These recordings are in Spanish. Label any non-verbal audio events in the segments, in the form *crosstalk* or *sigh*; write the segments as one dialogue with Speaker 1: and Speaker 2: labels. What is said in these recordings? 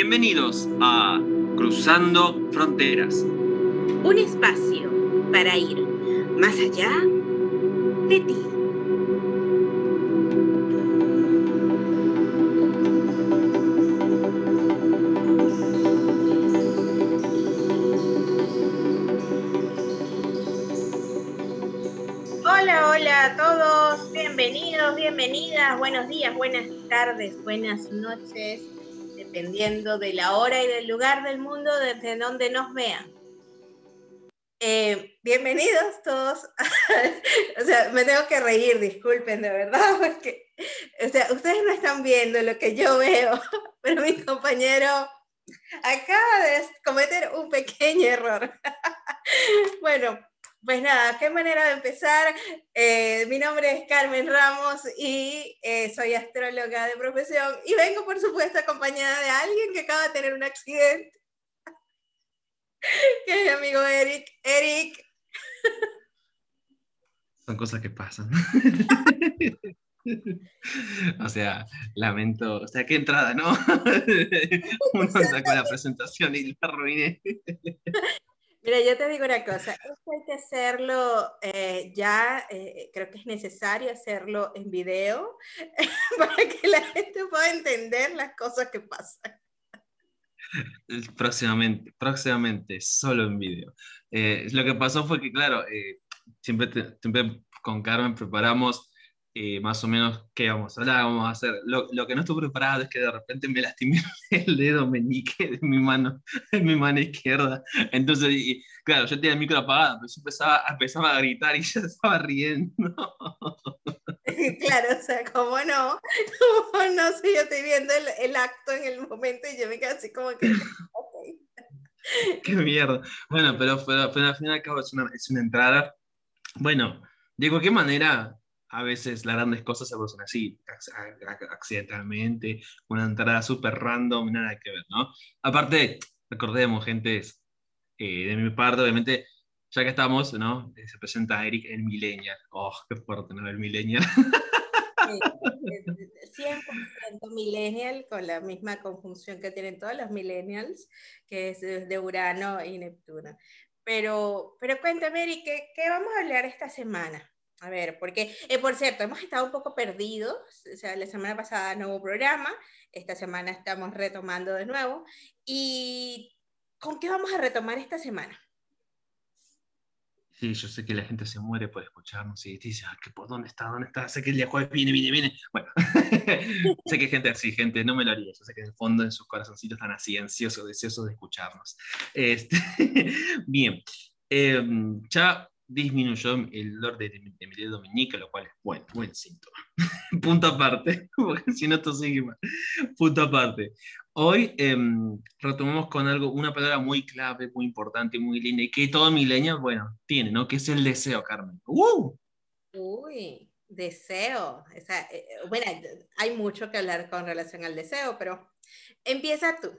Speaker 1: Bienvenidos a Cruzando Fronteras.
Speaker 2: Un espacio para ir más allá de ti. Hola, hola a todos, bienvenidos, bienvenidas, buenos días, buenas tardes, buenas noches, dependiendo de la hora y del lugar del mundo desde donde nos vean. Eh, bienvenidos todos. *laughs* o sea, me tengo que reír, disculpen, de verdad, *laughs* porque o sea, ustedes no están viendo lo que yo veo, *laughs* pero mi compañero acaba de cometer un pequeño error. bueno, pues nada, qué manera de empezar. Eh, mi nombre es Carmen Ramos y eh, soy astróloga de profesión y vengo, por supuesto, acompañada de alguien que acaba de tener un accidente, *laughs* que es mi amigo Eric. Eric.
Speaker 1: Son cosas que pasan. *laughs* o sea, lamento, o sea, qué entrada, ¿no? *laughs* Uno sacó la presentación y la arruiné.
Speaker 2: Mira, yo te digo una cosa, esto hay que hacerlo eh, ya, eh, creo que es necesario hacerlo en video *laughs* para que la gente pueda entender las cosas que pasan.
Speaker 1: Próximamente, próximamente, solo en video. Eh, lo que pasó fue que, claro, siempre, siempre con Carmen preparamos más o menos qué vamos a hablar, vamos a hacer. Lo, lo, que no estuve preparado es que de repente me lastimé *laughs* el dedo meñique de mi mano, *laughs* de mi mano izquierda. Entonces, y, claro, yo tenía el micro apagado, pero yo empezaba, empezaba a gritar y *laughs* ya estaba riendo.
Speaker 2: Claro, o sea, como no, como no, si yo estoy viendo el, el, acto en el momento y yo me quedo así como que... Okay.
Speaker 1: Qué mierda. Bueno, pero, pero, pero al fin y al cabo es una, es una entrada. Bueno, de cualquier manera, a veces las grandes cosas se producen así, accidentalmente, una entrada súper random, nada que ver, ¿no? Aparte, recordemos, gente, eh, de mi parte, obviamente, ya que estamos, ¿no? Eh, se presenta Eric el Millennial. Oh, qué fuerte, ¿no? El Millennial.
Speaker 2: Sí, 100% millennial, con la misma conjunción que tienen todos los millennials, que es de Urano y Neptuno. Pero, pero cuéntame, Eric, ¿qué, ¿qué vamos a hablar esta semana? A ver, porque, eh, por cierto, hemos estado un poco perdidos, o sea, la semana pasada no hubo programa, esta semana estamos retomando de nuevo, y ¿con qué vamos a retomar esta semana?
Speaker 1: Sí, yo sé que la gente se muere por escucharnos y dice, ah, ¿por dónde está? ¿Dónde está? Sé que el día jueves viene, viene, viene. Bueno, *laughs* sé que hay gente así, gente, no me lo haría. Yo sé que en el fondo, en sus corazoncitos, están así, ansiosos, deseosos de escucharnos. Este, *laughs* bien, eh, ya disminuyó el dolor de, de, mi dedo lo cual es bueno, buen síntoma. *laughs* Punto aparte, *laughs* porque si no esto sigue. Punto aparte. Hoy eh, retomamos con algo, una palabra muy clave, muy importante, muy linda, y que todo milenio, bueno, tiene, ¿no? Que es el deseo, Carmen. ¡Uh!
Speaker 2: Uy, deseo. O sea, eh, bueno, hay mucho que hablar con relación al deseo, pero empieza tú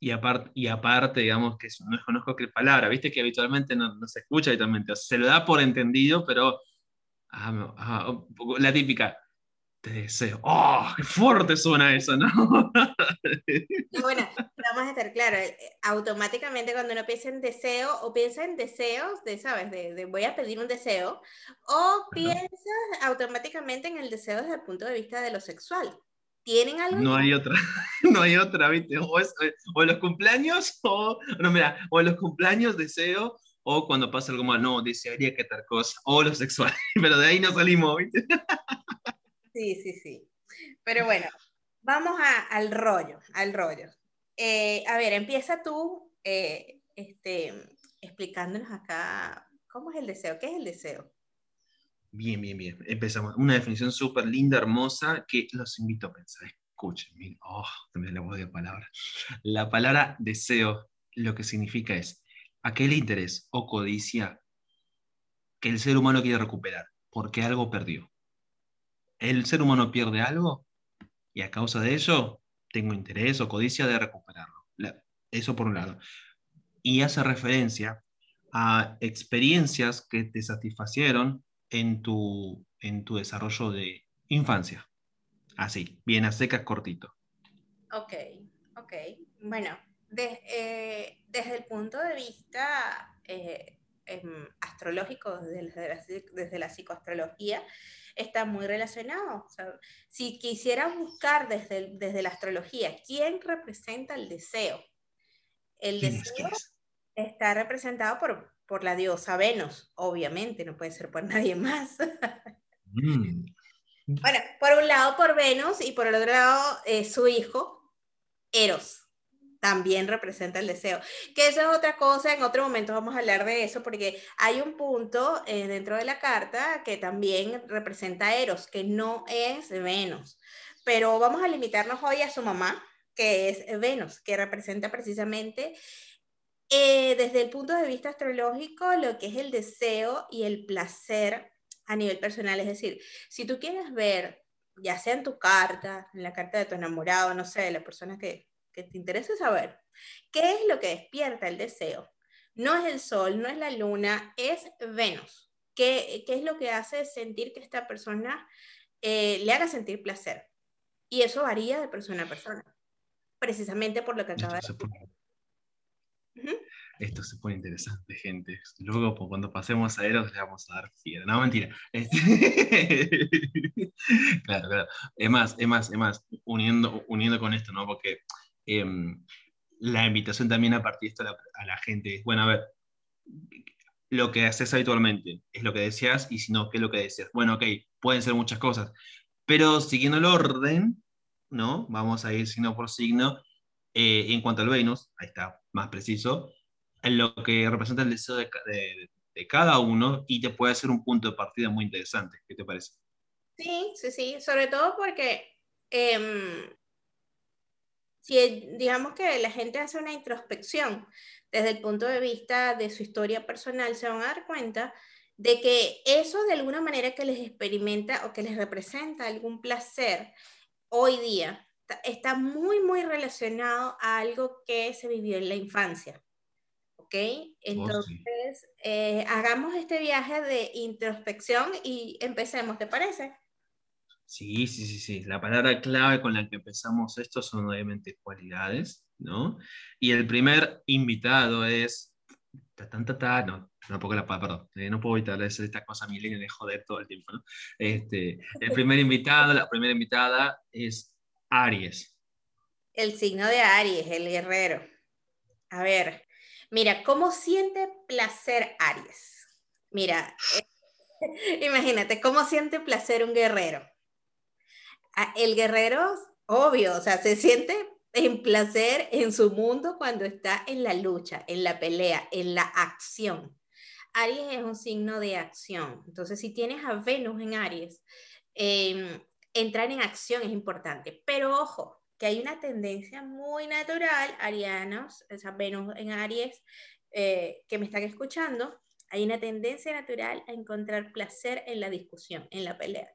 Speaker 1: y aparte, y aparte, digamos, que no desconozco qué palabra, viste que habitualmente no, no, se escucha habitualmente, se lo da por entendido, pero ah, ah, la típica, te deseo, ¡oh, qué fuerte suena eso, ¿no? *laughs*
Speaker 2: bueno, vamos a estar claro, eh, automáticamente cuando uno piensa en deseo, o piensa en deseos, de, ¿sabes? De, de voy a pedir un deseo, o piensas automáticamente en el deseo desde el punto de vista de lo sexual. ¿Tienen algo?
Speaker 1: No hay otra, *laughs* no hay otra, ¿viste? O, es, o los cumpleaños, *laughs* o, no, mira, o los cumpleaños deseo, o cuando pasa algo mal, no, desearía que tal cosa, o lo sexual, *laughs* pero de ahí no salimos, ¿viste?
Speaker 2: Sí, sí, sí. Pero bueno, vamos a, al rollo, al rollo. Eh, a ver, empieza tú eh, este, explicándonos acá cómo es el deseo, qué es el deseo.
Speaker 1: Bien, bien, bien. Empezamos. Una definición súper linda, hermosa, que los invito a pensar. Escuchen, oh, también la voz de palabra. La palabra deseo, lo que significa es aquel interés o codicia que el ser humano quiere recuperar, porque algo perdió. El ser humano pierde algo y a causa de ello tengo interés o codicia de recuperarlo. Eso por un lado. Y hace referencia a experiencias que te satisfacieron en tu, en tu desarrollo de infancia. Así, bien a secas, cortito.
Speaker 2: Ok, ok. Bueno, eh, desde el punto de vista eh, em, astrológico, desde la, desde la, psicoastrología, está muy relacionado. si quisieras buscar desde, desde la astrología, ¿quién representa el deseo? El deseo está representado por, por la diosa Venus, obviamente, no puede ser por *laughs* nadie más. Mm. Bueno, por un lado por Venus y por el otro lado eh, su hijo, Eros también representa el deseo. Que eso es otra cosa, en otro momento vamos a hablar de eso, porque hay un punto eh, dentro de la carta que también representa a Eros, que no es Venus. Pero vamos a limitarnos hoy a su mamá, que es Venus, que representa precisamente eh, desde el punto de vista astrológico lo que es el deseo y el placer a nivel personal. Es decir, si tú quieres ver, ya sea en tu carta, en la carta de tu enamorado, no sé, de la persona que, que te interesa saber, ¿qué es lo que despierta el deseo? No es el sol, no es la luna, es Venus. ¿Qué, qué es lo que hace sentir que esta persona eh, le haga sentir placer? Y eso varía de persona a persona, precisamente por lo que acaba de decir.
Speaker 1: Esto se pone interesante, gente. Luego, pues, cuando pasemos a Eros, le vamos a dar fiera. No, mentira. *laughs* Este, claro, claro. Es más, es más, es más, uniendo, uniendo con esto, ¿no? Porque em, la invitación también a partir de esto a la, gente es, bueno, a ver, lo que haces habitualmente es lo que deseas y si no, ¿qué es lo que deseas? Bueno, ok, pueden ser muchas cosas, pero siguiendo el orden, ¿no? Vamos a ir signo por signo. Eh, en cuanto al Venus, ahí está, más preciso, en lo que representa el deseo de, cada uno y te puede ser un punto de partida muy interesante. ¿Qué te parece?
Speaker 2: Sí, sí, sí, sobre todo porque em, si digamos que la gente hace una introspección desde el punto de vista de su historia personal, se van a dar cuenta de que eso de alguna manera que les experimenta o que les representa algún placer hoy día está muy, muy relacionado a algo que se vivió en la infancia. ¿Ok? Oh, Entonces, eh, hagamos este viaje de introspección y empecemos, ¿te parece?
Speaker 1: Sí, sí, sí, sí. La palabra clave con la que empezamos esto son obviamente cualidades, ¿no? Y el primer invitado es... Ta, ta, ta, no, no puedo, la, perdón, eh, no puedo evitar esta cosa milenio de joder todo el tiempo, ¿no? Este, el primer invitado, la primera invitada es Aries.
Speaker 2: El signo de Aries, el guerrero. A ver, mira, ¿cómo siente placer Aries? Mira, eh, *laughs* imagínate, ¿cómo siente placer un guerrero? El guerrero, obvio, o sea, se siente en placer en su mundo cuando está en la lucha, en la pelea, en la acción. Aries es un signo de acción. Entonces, si tienes a Venus en Aries, eh, entrar en acción es importante. Pero ojo, que hay una tendencia muy natural, arianos, o Venus en Aries, eh, que me están escuchando, hay una tendencia natural a encontrar placer en la discusión, en la pelea.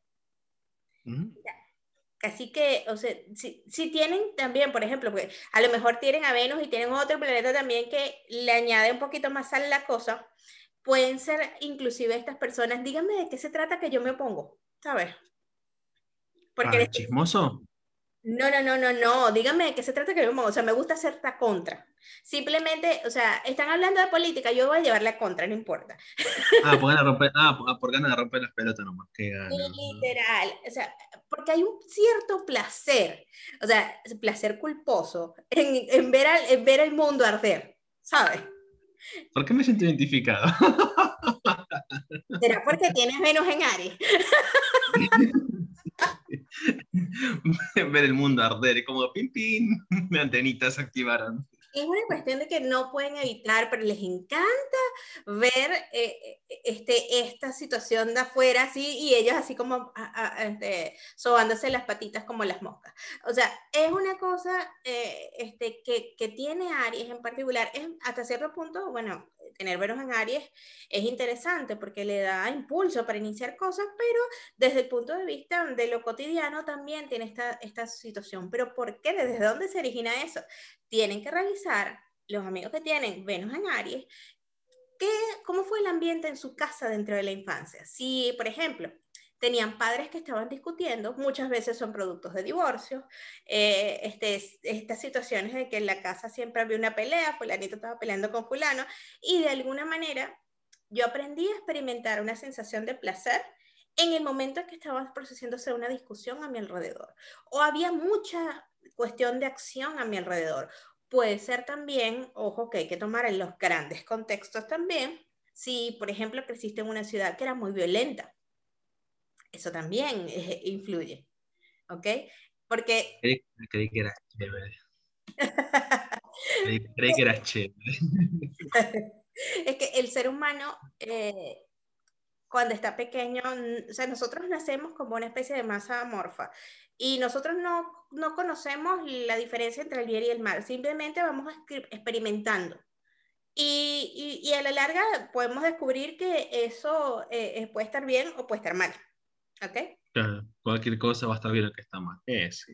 Speaker 2: Así que, o sea, si, si, tienen también, por ejemplo, porque a lo mejor tienen a Venus y tienen otro planeta también que le añade un poquito más a la cosa, pueden ser inclusive estas personas, díganme de qué se trata que yo me opongo, ¿sabes?
Speaker 1: Porque chismoso?
Speaker 2: No, no, no, no, no. Dígame de qué se trata que o sea, me gusta hacer la contra. Simplemente, o sea, están hablando de política, yo voy a llevar la contra, no importa.
Speaker 1: Ah, por ganas de romper, ah, por ganas de romper las pelotas nomás. *laughs*
Speaker 2: Literal, o sea, porque hay un cierto placer, o sea, placer culposo en, en ver, al, en ver el mundo arder, ¿sabes?
Speaker 1: ¿Por qué me siento identificado?
Speaker 2: ¿Será porque tienes Venus en Aries? *laughs* *laughs*
Speaker 1: ver el mundo arder, como pin pin, *laughs* mis antenitas se activaron.
Speaker 2: Es una cuestión de que no pueden evitar, pero les encanta ver eh, eh, este, esta situación de afuera, así, y ellos así como este, sobándose las patitas como las moscas. O sea, es una cosa eh, este, que, que tiene Aries en particular, es hasta cierto punto, bueno, tener veros en Aries es interesante porque le da impulso para iniciar cosas, pero desde el punto de vista de lo cotidiano también tiene esta, esta situación. ¿Pero por qué? ¿Desde dónde se origina eso? Tienen que revisar los amigos que tienen Venus en Aries, ¿qué, ¿cómo fue el ambiente en su casa dentro de la infancia? Si, por ejemplo, tenían padres que estaban discutiendo, muchas veces son productos de divorcio, eh, este, estas situaciones de que en la casa siempre había una pelea, fulanito estaba peleando con fulano, y de alguna manera yo aprendí a experimentar una sensación de placer en el momento en que estaba procesando una discusión a mi alrededor, o había mucha cuestión de acción a mi alrededor. Puede ser también, ojo, que hay que tomar en los grandes contextos también, si, por ejemplo, creciste en una ciudad que era muy violenta. Eso también eh, *laughs* influye. ¿Ok? Porque... *laughs*
Speaker 1: Creí, que era chévere. creí, que era chévere. *laughs*
Speaker 2: es que el ser humano, eh, cuando está pequeño, o sea, nosotros nacemos como una especie de masa amorfa y nosotros no, no conocemos la diferencia entre el bien y el mal, simplemente vamos experimentando. Y, y, a la larga podemos descubrir que eso eh, puede estar bien o puede estar mal. ¿Ok?
Speaker 1: cualquier cosa va a estar bien o que está mal. Eh, sí,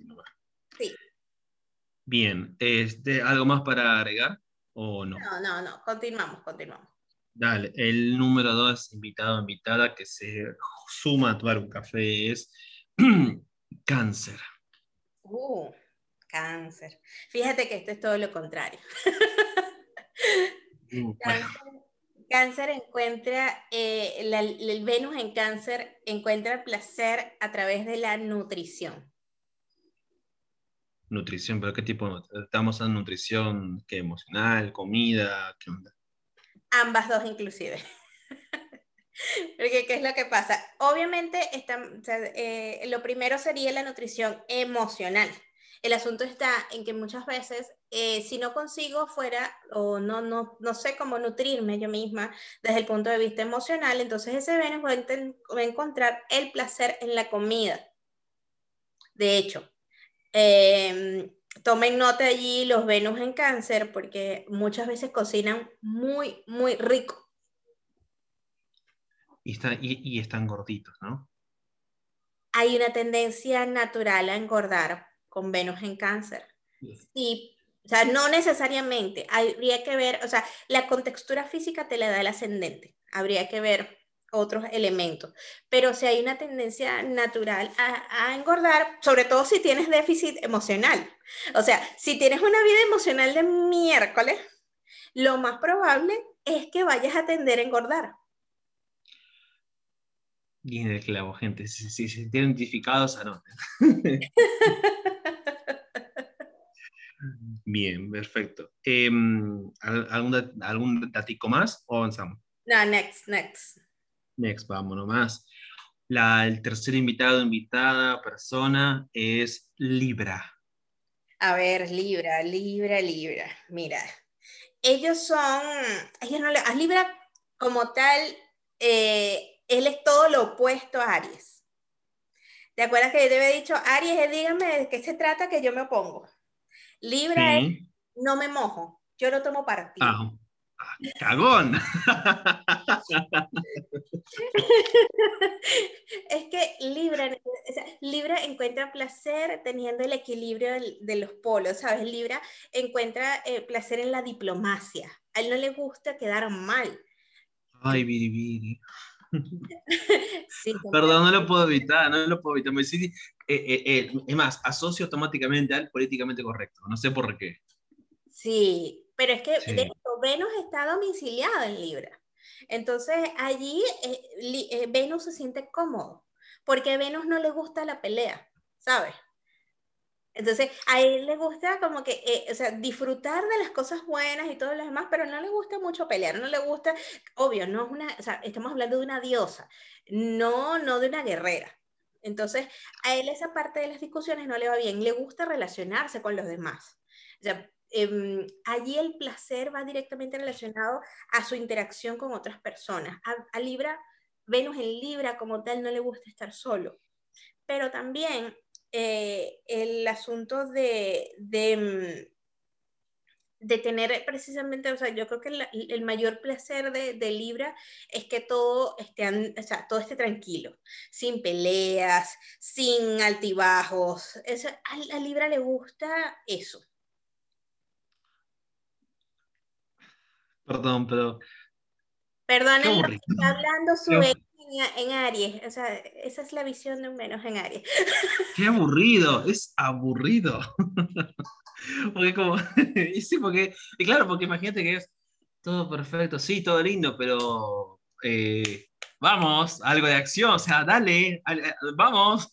Speaker 2: sí.
Speaker 1: Bien, este, ¿algo más para agregar o no?
Speaker 2: No, no, no, continuamos, continuamos.
Speaker 1: Dale, el número dos, invitado invitada que se suma a tomar un café es *clears throat* cáncer.
Speaker 2: Uh, cáncer. Fíjate que esto es todo lo contrario. Uh, *laughs* cáncer, encuentra, eh, el Venus en cáncer encuentra placer a través de la nutrición.
Speaker 1: Nutrición, pero ¿qué tipo? ¿Estamos en nutrición ¿qué, emocional, comida? ¿Qué onda?
Speaker 2: Ambas dos inclusive. *laughs* Porque, ¿qué es lo que pasa? Obviamente, está, eh, lo primero sería la nutrición emocional. El asunto está en que muchas veces, eh, si no consigo fuera o no, no, no sé cómo nutrirme yo misma desde el punto de vista emocional, entonces ese Venus va a, encontrar el placer en la comida. De hecho, eh, tomen nota allí los Venus en cáncer porque muchas veces cocinan muy, muy rico.
Speaker 1: Y, y están gorditos, ¿no?
Speaker 2: Hay una tendencia natural a engordar con Venus en cáncer. Sí, o sea, no necesariamente, habría que ver, o sea, la contextura física te la da el ascendente, habría que ver otros elementos, pero si hay una tendencia natural a, engordar, sobre todo si tienes déficit emocional, o sea, si tienes una vida emocional de miércoles, lo más probable es que vayas a tender a engordar.
Speaker 1: Bien el clavo, gente. Si se si, identificados, anoten. *laughs* Bien, perfecto. Em, ¿algún, ¿Algún datico más o avanzamos?
Speaker 2: No, next, next.
Speaker 1: Next, vámonos más. La, el tercer invitado, invitada, persona es Libra.
Speaker 2: A ver, Libra, Libra, Libra. Mira, ellos son, ellos no a Libra como tal, eh, él es todo lo opuesto a Aries. ¿Te acuerdas que yo te había dicho, Aries, dígame de qué se trata que yo me opongo? Libra es, no me mojo, yo no tomo partido. Ah,
Speaker 1: ah cagón. *laughs*
Speaker 2: es que Libra, Libra encuentra placer teniendo el equilibrio de los polos, ¿sabes? Libra encuentra eh, placer en la diplomacia. A él no le gusta quedar mal.
Speaker 1: Ay, Viri, *laughs* *laughs* Perdón, no lo puedo evitar, no lo puedo evitar. Me eh, eh, eh, es más, asocio automáticamente al políticamente correcto, no sé por qué.
Speaker 2: Sí, pero es que Venus está domiciliado en Libra. Entonces allí Venus se siente cómodo, porque a Venus no le gusta la pelea, ¿sabes? Entonces, a él le gusta como que, eh, o sea, disfrutar de las cosas buenas y todo lo demás, pero no le gusta mucho pelear, no le gusta, obvio, no es una, o sea, estamos hablando de una diosa, no, no de una guerrera. Entonces, a él esa parte de las discusiones no le va bien, le gusta relacionarse con los demás. O sea, em, allí el placer va directamente relacionado a su interacción con otras personas. A, a Libra, Venus en Libra como tal no le gusta estar solo, pero también eh, el asunto de, de, mm, de, tener precisamente, o sea, yo creo que el, mayor placer de, de, Libra es que todo esté, o sea, todo esté tranquilo, sin peleas, sin altibajos. a, a Libra le gusta eso.
Speaker 1: Perdón, pero...
Speaker 2: Perdón, está hablando su en, Aries, o sea, esa es la visión de un Venus en Aries. *laughs*
Speaker 1: Qué aburrido, es aburrido. *laughs* porque como, *laughs* y sí, porque, y claro, porque imagínate que es todo perfecto, sí, todo lindo, pero eh, vamos, algo de acción, o sea, dale, vamos.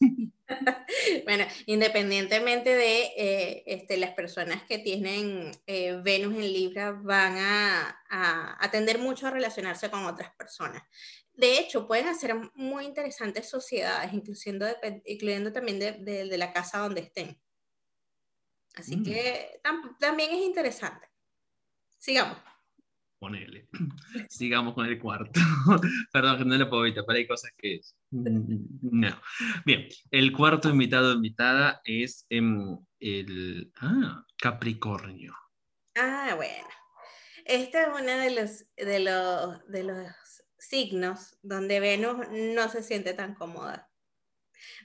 Speaker 2: bueno, independientemente de eh, este, las personas que tienen eh, Venus en Libra, van a, a, tender mucho a relacionarse con otras personas. De hecho, pueden hacer muy interesantes sociedades, incluyendo, incluyendo también de, de, la casa donde estén. Así mm. que también es interesante. Sigamos
Speaker 1: ponele. *clears throat* Sigamos con el cuarto. *laughs* Perdón, que no le puedo evitar, pero hay cosas que... No. Bien, el cuarto invitado invitada es em, el ah, Capricornio.
Speaker 2: Ah, bueno. Este es uno de los, de, los, de los signos donde Venus no se siente tan cómoda.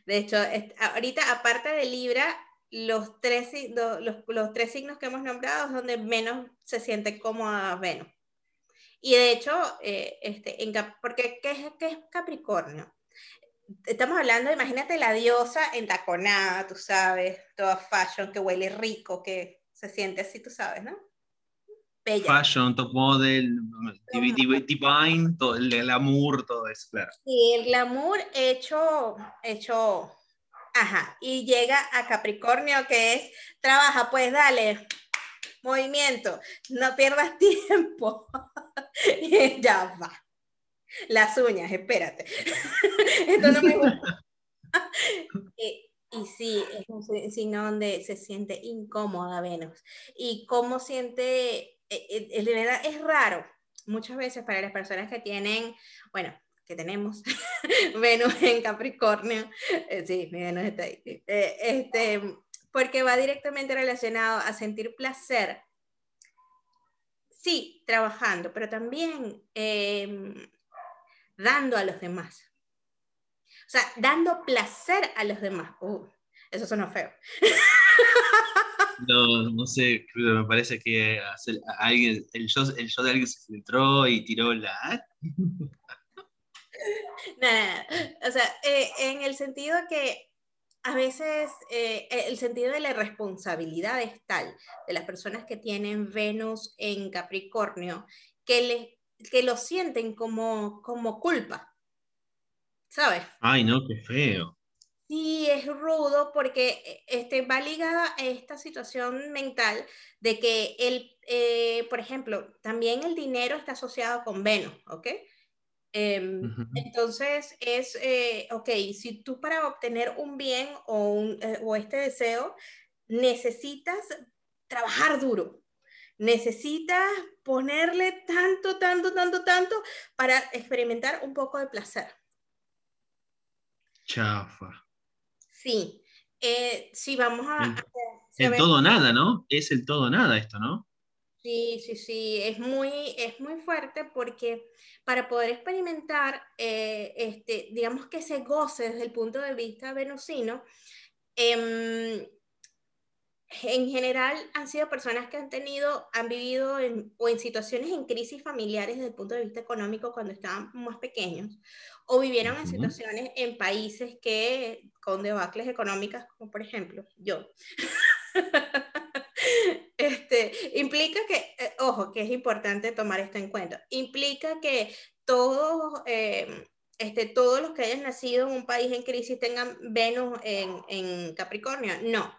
Speaker 2: De hecho, ahorita, aparte de Libra, los tres, los, los, tres signos que hemos nombrado es donde menos se siente cómoda Venus. Y de hecho, eh, este, porque ¿qué es, ¿qué es Capricornio? Estamos hablando, imagínate la diosa entaconada, tú sabes, toda fashion, que huele rico, que se siente así, tú sabes, ¿no?
Speaker 1: Bella. Fashion, top model, divine, todo, el glamour, todo eso, claro.
Speaker 2: Sí, el glamour hecho, hecho, ajá, y llega a Capricornio que es, trabaja, pues dale, movimiento, no pierdas *laughs* tiempo. *laughs* ya va. Las uñas, espérate. *laughs* Esto no me gusta. y, y sí, es un signo donde se siente incómoda Venus. Y cómo siente, de verdad es raro muchas veces para las personas que tienen, bueno, que tenemos *laughs* Venus en Capricornio, eh, sí, Venus está ahí, eh, este, porque va directamente relacionado a sentir placer sí, trabajando, pero también em, dando a los demás. O sea, dando placer a los demás. Uh, eso suena feo. *laughs*
Speaker 1: No, no sé, me parece que alguien, el, yo, el yo de alguien se filtró y tiró la... *laughs*
Speaker 2: No, O sea, eh, en el sentido que a veces eh, el sentido de la responsabilidad es tal de las personas que tienen Venus en Capricornio que, le, que lo sienten como, como culpa. ¿Sabes?
Speaker 1: Ay, no, qué feo.
Speaker 2: Sí, es rudo porque eh, este, va ligada a esta situación mental de que el, eh, por ejemplo, también el dinero está asociado con Venus, ¿ok? Em, entonces es, eh, ok, si tú para obtener un bien o, eh, o este deseo necesitas trabajar duro, necesitas ponerle tanto, tanto, tanto, tanto para experimentar un poco de placer.
Speaker 1: Chafa.
Speaker 2: Sí, eh, sí, vamos a...
Speaker 1: El, el todo nada, ¿no? Es el todo nada esto, ¿no?
Speaker 2: Sí, sí, sí, es muy, es muy fuerte porque para poder experimentar, eh, este, digamos que se goce desde el punto de vista venusino, em, en general han sido personas que han tenido, han vivido en, o en situaciones en crisis familiares desde el punto de vista económico cuando estaban más pequeños, o vivieron en situaciones en países que con debacles económicas, como por ejemplo yo. *laughs* Este, implica que, eh, ojo, que es importante tomar esto en cuenta, implica que todos, eh, este, todos los que hayan nacido en un país en crisis tengan Venus en, en Capricornio. No,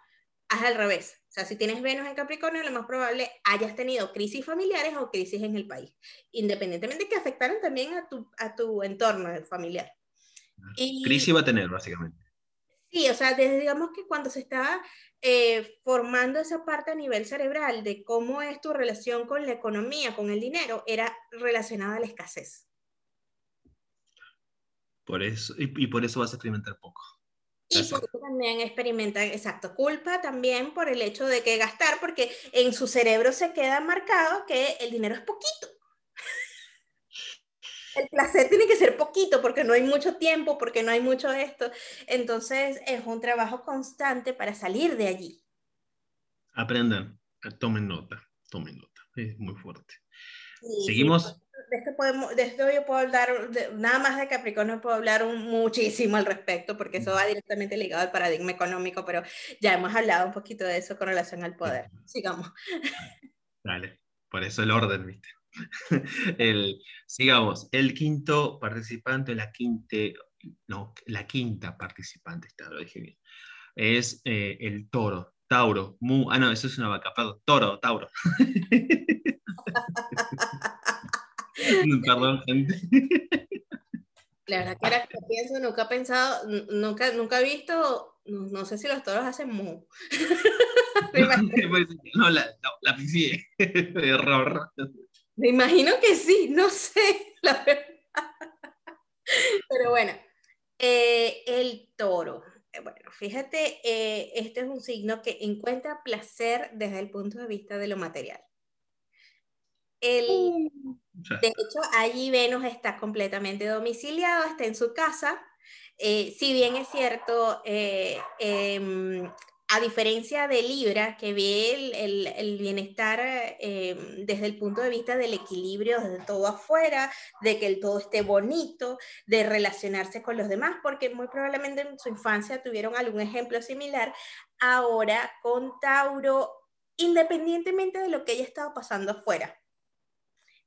Speaker 2: haz al revés. O sea, si tienes Venus en Capricornio, lo más probable hayas tenido crisis familiares o crisis en el país, independientemente de que afectaran también a tu, a tu entorno familiar.
Speaker 1: Y, crisis va a tener, básicamente.
Speaker 2: Sí, o sea, desde, digamos que cuando se estaba eh, formando esa parte a nivel cerebral de cómo es tu relación con la economía, con el dinero, era relacionada a la escasez.
Speaker 1: Por eso, y, por eso vas a experimentar poco.
Speaker 2: Y también experimentan, exacto, culpa también por el hecho de que gastar, porque en su cerebro se queda marcado que el dinero es poquito *laughs* el placer tiene que ser poquito porque no hay mucho tiempo, porque no hay mucho esto. Entonces es un trabajo constante para salir de allí.
Speaker 1: Aprendan, tomen nota, tomen nota. Es muy fuerte. Seguimos.
Speaker 2: De esto, podemos, de esto yo puedo hablar, nada más de Capricornio puedo hablar muchísimo al respecto, porque eso va directamente ligado al paradigma económico, pero ya hemos hablado un poquito de eso con relación al poder. Sigamos.
Speaker 1: Dale, por eso el orden, ¿viste? *laughs* El, sigamos, el quinto participante, la quinta, no, la quinta participante, está, lo dije bien, es eh, el toro, Tauro, mu, ah no, eso es una vaca, perdón, toro, Tauro. *laughs* *laughs* Perdón, gente. *laughs*
Speaker 2: La verdad que ahora que pienso, nunca he pensado, nunca, nunca he visto, no, sé si los toros hacen mu. *laughs*
Speaker 1: Pues, no, la, no, la Error.
Speaker 2: Me imagino que sí, no sé, la verdad. Pero bueno, eh, el toro. Eh, bueno, fíjate, eh, este es un signo que encuentra placer desde el punto de vista de lo material. El, uh, de hecho, allí Venus está completamente domiciliado, está en su casa. si bien es cierto, em, a diferencia de Libra, que ve el, bienestar eh, desde el punto de vista del equilibrio, de todo afuera, de que el todo esté bonito, de relacionarse con los demás, porque muy probablemente en su infancia tuvieron algún ejemplo similar, ahora con Tauro, independientemente de lo que haya estado pasando afuera.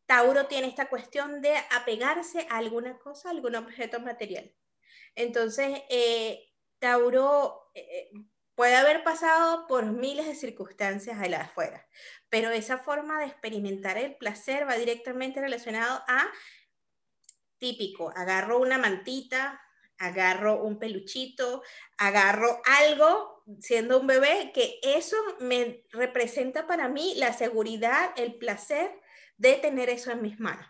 Speaker 2: Tauro tiene esta cuestión de apegarse a alguna cosa, a algún objeto material. Entonces, eh, Tauro... Eh, Puede haber pasado por miles de circunstancias allá afuera, pero esa forma de experimentar el placer va directamente relacionado a típico, agarro una mantita, agarro un peluchito, agarro algo siendo un bebé, que eso me representa para mí la seguridad, el placer de tener eso en mis manos.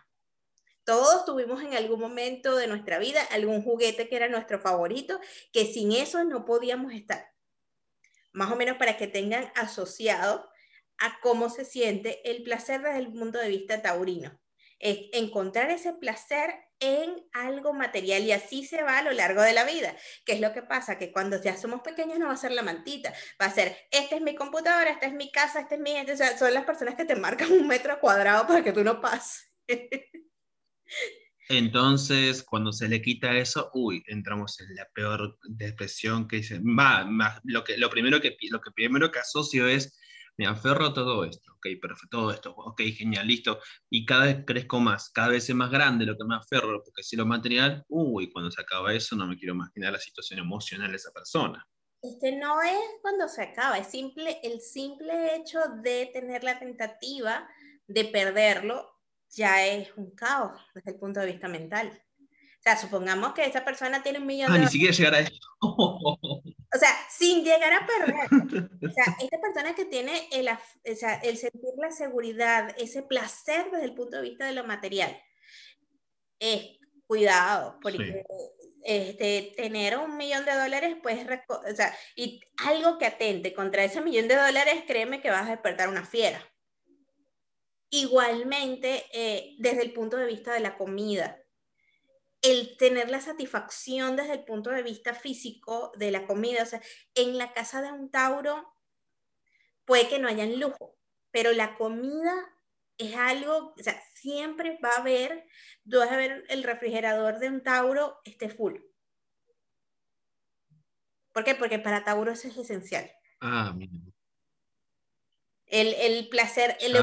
Speaker 2: Todos tuvimos en algún momento de nuestra vida algún juguete que era nuestro favorito, que sin eso no podíamos estar más o menos para que tengan asociado a cómo se siente el placer desde el punto de vista taurino. Es encontrar ese placer en algo material y así se va a lo largo de la vida. ¿Qué es lo que pasa? Que cuando ya somos pequeños no va a ser la mantita, va a ser, esta es mi computadora, esta es mi casa, esta es mi... O sea, son las personas que te marcan un metro cuadrado para que tú no pases. *laughs*
Speaker 1: Entonces, cuando se le quita eso, uy, entramos en la peor depresión que dice, va, lo, que, lo, primero que, lo que primero que asocio es, me aferro a todo esto, ok, perfecto, todo esto, ok, genial, listo, y cada vez crezco más, cada vez es más grande lo que me aferro, porque si lo material, uy, cuando se acaba eso, no me quiero imaginar la situación emocional de esa persona.
Speaker 2: Este no es cuando se acaba, es simple, el simple hecho de tener la tentativa de perderlo ya es un caos desde el punto de vista mental. O sea, supongamos que esa persona tiene un millón
Speaker 1: ah, de... ni siquiera llegar a eso. *laughs*
Speaker 2: o sea, sin llegar a perder. O sea, *laughs* esta persona que tiene el, o sea, el sentir la seguridad, ese placer desde el punto de vista de lo material, es cuidado, porque este, tener un millón de dólares, pues, o sea, y algo que atente contra ese millón de dólares, créeme que vas a despertar una fiera. Igualmente, eh, desde el punto de vista de la comida, el tener la satisfacción desde el punto de vista físico de la comida, o sea, en la casa de un Tauro puede que no hayan lujo, pero la comida es algo, o sea, siempre va a haber, tú vas a ver el refrigerador de un Tauro esté full. ¿Por qué? Porque para Tauro eso es esencial.
Speaker 1: Ah, mira.
Speaker 2: El, el placer, el,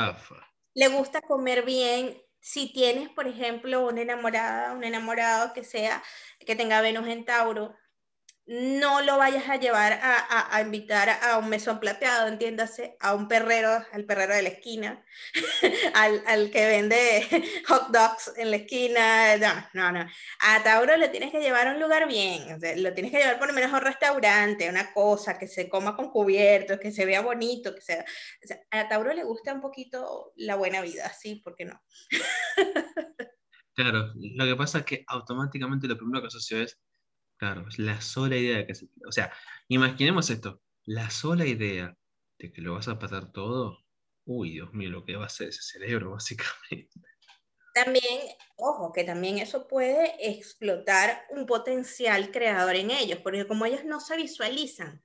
Speaker 2: le gusta comer bien. Si tienes, por ejemplo, una enamorada, un enamorado que sea, que tenga Venus en Tauro, no lo vayas a llevar a, invitar a un mesón plateado, entiéndase, a un perrero, al perrero de la esquina, *laughs* al, que vende *laughs* hot dogs en la esquina, no, no, no. A Tauro lo tienes que llevar a un lugar bien, lo tienes que llevar por lo menos a un restaurante, una cosa, que se coma con cubiertos, que se vea bonito, que sea... a Tauro le gusta un poquito la buena vida, sí, ¿por qué no? *laughs*
Speaker 1: Claro, lo que pasa es que automáticamente lo primero que asocio es Claro, es la sola idea de que se... O sea, imaginemos esto, la sola idea de que lo vas a pasar todo, uy, Dios mío, lo que va a hacer ese cerebro, *laughs* básicamente.
Speaker 2: También, ojo, que también eso puede explotar un potencial creador en ellos, porque como ellos no se visualizan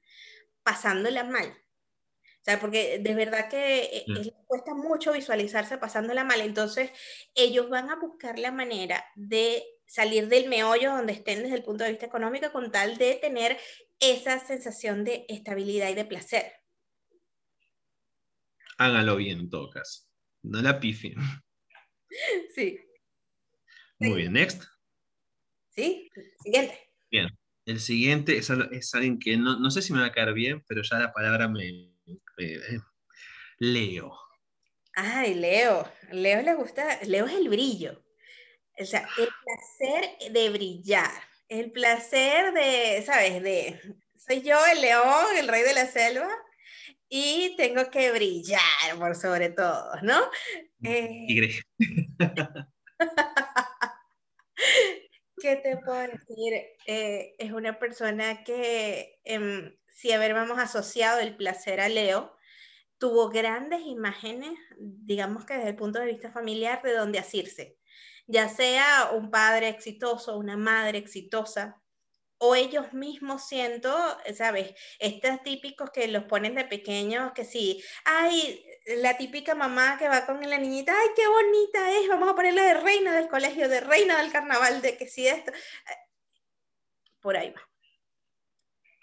Speaker 2: pasándola mal, o sea, porque de verdad que
Speaker 1: Mm.
Speaker 2: les cuesta mucho visualizarse pasándola mal. Entonces, ellos van a buscar la manera de salir del meollo donde estén desde el punto de vista económico con tal de tener esa sensación de estabilidad y de placer.
Speaker 1: Háganlo bien en todo caso. No la pifien. *laughs*
Speaker 2: Sí.
Speaker 1: Muy
Speaker 2: Sí.
Speaker 1: bien, next.
Speaker 2: ¿Sí? Siguiente.
Speaker 1: El siguiente es, es alguien que no, no sé si me va a caer bien, pero ya la palabra me... me- Leo.
Speaker 2: Ay, Leo. Leo le gusta, Leo es el brillo. O sea, el placer de brillar. El placer de, ¿sabes? De, soy yo el león, el rey de la selva, y tengo que brillar por sobre todo, ¿no? Eh. *laughs* ¿Qué te puedo decir? Eh, es una persona que, em, si a ver, vamos asociado el placer a Leo, tuvo grandes imágenes, digamos que desde el punto de vista familiar, de donde asirse. Ya sea un padre exitoso, una madre exitosa, o ellos mismos siento, ¿sabes? Estos típicos que los ponen de pequeños, que sí, ay, la típica mamá que va con la niñita, ay, qué bonita es, vamos a ponerla de reina del colegio, de reina del carnaval, de que sí esto. Por ahí va.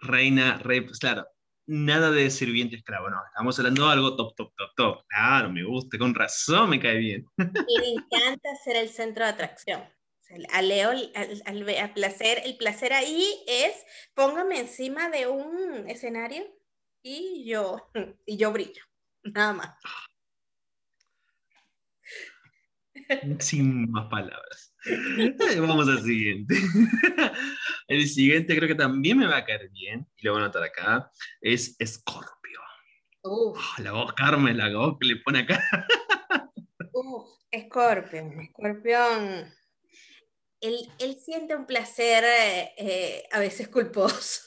Speaker 1: Reina, rey, pues claro, nada de sirviente esclavo, no, estamos hablando de algo top, top, top, top. Claro, me gusta, con razón me cae bien.
Speaker 2: Y le encanta ser el centro de atracción. O sea, a Leo, al, al- al placer, el placer ahí es, póngame encima de un escenario y yo, y yo brillo, nada más.
Speaker 1: Sin más palabras. Vamos al siguiente. *laughs* El siguiente creo que también me va a caer bien, y lo voy a anotar acá, es Scorpio. Oh, la voz Carmen, la voz que le pone acá. *laughs*
Speaker 2: uf, Escorpión. Él, él siente un placer eh, a veces culposo.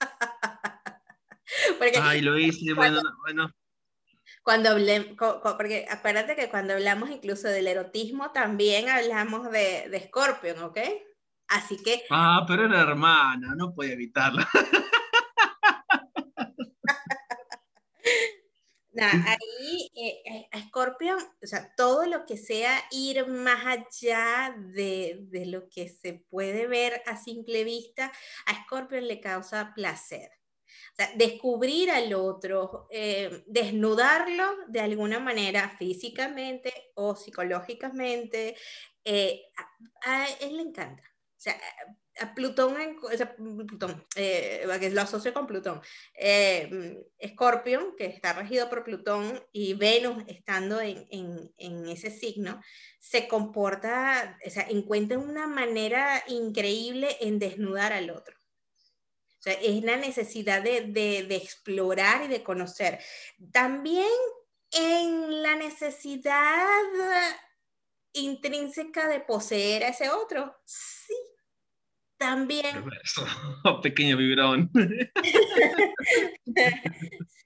Speaker 2: *laughs* Porque
Speaker 1: Ay, lo hice, bueno, no, bueno.
Speaker 2: Cuando hablé, porque acuérdate que cuando hablamos incluso del erotismo, también hablamos de, de Scorpion, ¿ok? Así que
Speaker 1: Ah, pero era hermana, no podía evitarlo. *laughs*
Speaker 2: nada, ahí eh, eh, a Scorpion, o sea, todo lo que sea ir más allá de, de lo que se puede ver a simple vista, a Scorpion le causa placer. Descubrir al otro, eh, desnudarlo de alguna manera físicamente o psicológicamente, eh, a, él le encanta. O sea, a Plutón, o sea, Plutón eh, que lo asocio con Plutón, eh, Scorpion, que está regido por Plutón, y Venus estando en, en, en ese signo, se comporta, o sea, encuentra una manera increíble en desnudar al otro. O sea, es la necesidad de, de, de explorar y de conocer. También en la necesidad intrínseca de poseer a ese otro. Sí, también. *laughs*
Speaker 1: Pequeño vibrón. *laughs*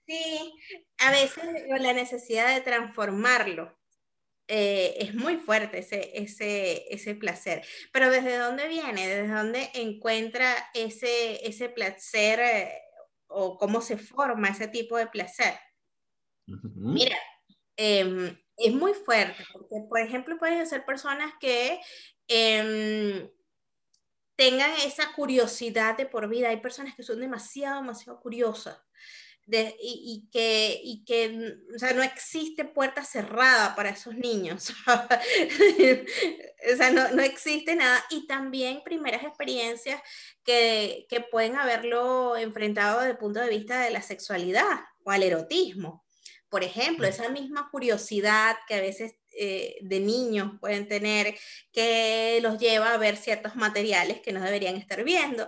Speaker 2: Sí, a veces la necesidad de transformarlo. Eh, es muy fuerte ese, ese, ese placer. Pero ¿desde dónde viene? ¿Desde dónde encuentra ese, ese placer eh, o cómo se forma ese tipo de placer? Mira, em, es muy fuerte, porque por ejemplo pueden ser personas que em, tengan esa curiosidad de por vida. Hay personas que son demasiado, demasiado curiosas. De, y, y, que, y que o sea, no existe puerta cerrada para esos niños. *laughs* o sea, no, no, existe nada. Y también primeras experiencias que, que pueden haberlo enfrentado desde el punto de vista de la sexualidad o al erotismo. Por ejemplo, esa misma curiosidad que a veces eh, de niños pueden tener que los lleva a ver ciertos materiales que no deberían estar viendo,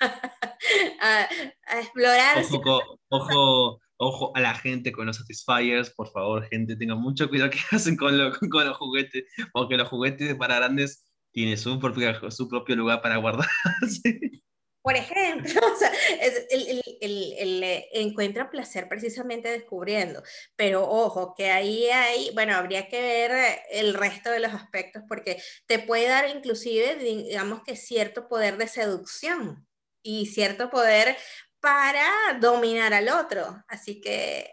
Speaker 2: *laughs* *laughs* a, a, explorar.
Speaker 1: Ojo, ojo, ojo a la gente con los satisfiers, por favor, gente, tengan mucho cuidado que *laughs* hacen con, lo, con los juguetes, porque los juguetes para grandes tienen su propio, su propio lugar para guardarse. *laughs*
Speaker 2: Por ejemplo, o sea, el, el, el, el, encuentra placer precisamente descubriendo, pero ojo, que ahí hay, bueno, habría que ver el resto de los aspectos porque te puede dar inclusive, digamos que cierto poder de seducción y cierto poder para dominar al otro. Así que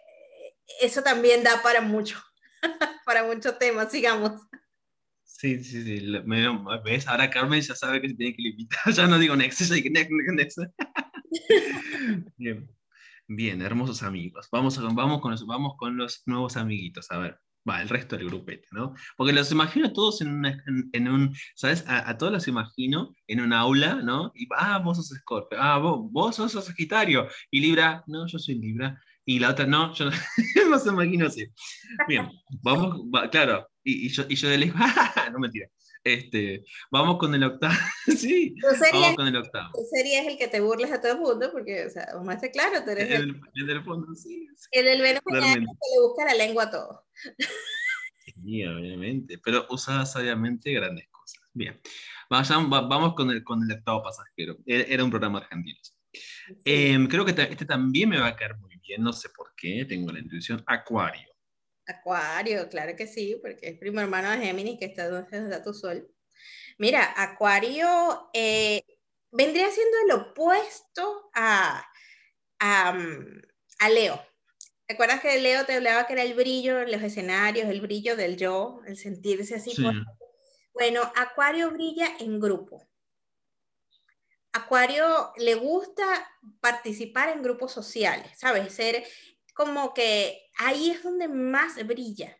Speaker 2: eso también da para mucho, *laughs* para muchos temas, sigamos.
Speaker 1: Sí, sí, sí. Me, ¿Ves? Ahora Carmen ya sabe que se tiene que limitar. *laughs* Ya no digo next, ya digo next, next, next. *laughs* Bien. Bien, hermosos amigos. Vamos, vamos, con los, vamos con los nuevos amiguitos. A ver, va, el resto del grupete, ¿no? Porque los imagino todos en, en, un, ¿sabes? A, todos los imagino en un aula, ¿no? Y, ah, vos sos Scorpio, ah, vos, vos sos Sagitario. Y Libra, no, yo soy Libra. Y la otra, no, yo *laughs* no, se imagino así. Bien, vamos, claro, y, yo, y yo de lejos, *laughs* no mentira. Este, vamos con el octavo. *laughs* sí, vamos con el octavo.
Speaker 2: Tú serías el que te burles a todo el mundo, porque, o sea, más claro, tú eres
Speaker 1: el, el, del fondo, sí.
Speaker 2: El del Venus que le busca la lengua a todo.
Speaker 1: Sí, obviamente, pero usaba sabiamente grandes cosas. Bien, vamos con el, con el octavo pasajero. Era un programa argentino. Em, creo que este también me va a caer muy bien, no sé por qué, tengo la intuición. Acuario.
Speaker 2: Acuario, claro que sí, porque es primo hermano de Géminis, que está donde está tu sol. Mira, Acuario eh, vendría siendo el opuesto a, a, mm, a Leo. ¿Te acuerdas que Leo te hablaba que era el brillo en los escenarios, el brillo del yo, el sentirse así? Bueno, Acuario brilla en grupo. Acuario le gusta participar en grupos sociales, ¿sabes? Ser como que ahí es donde más brilla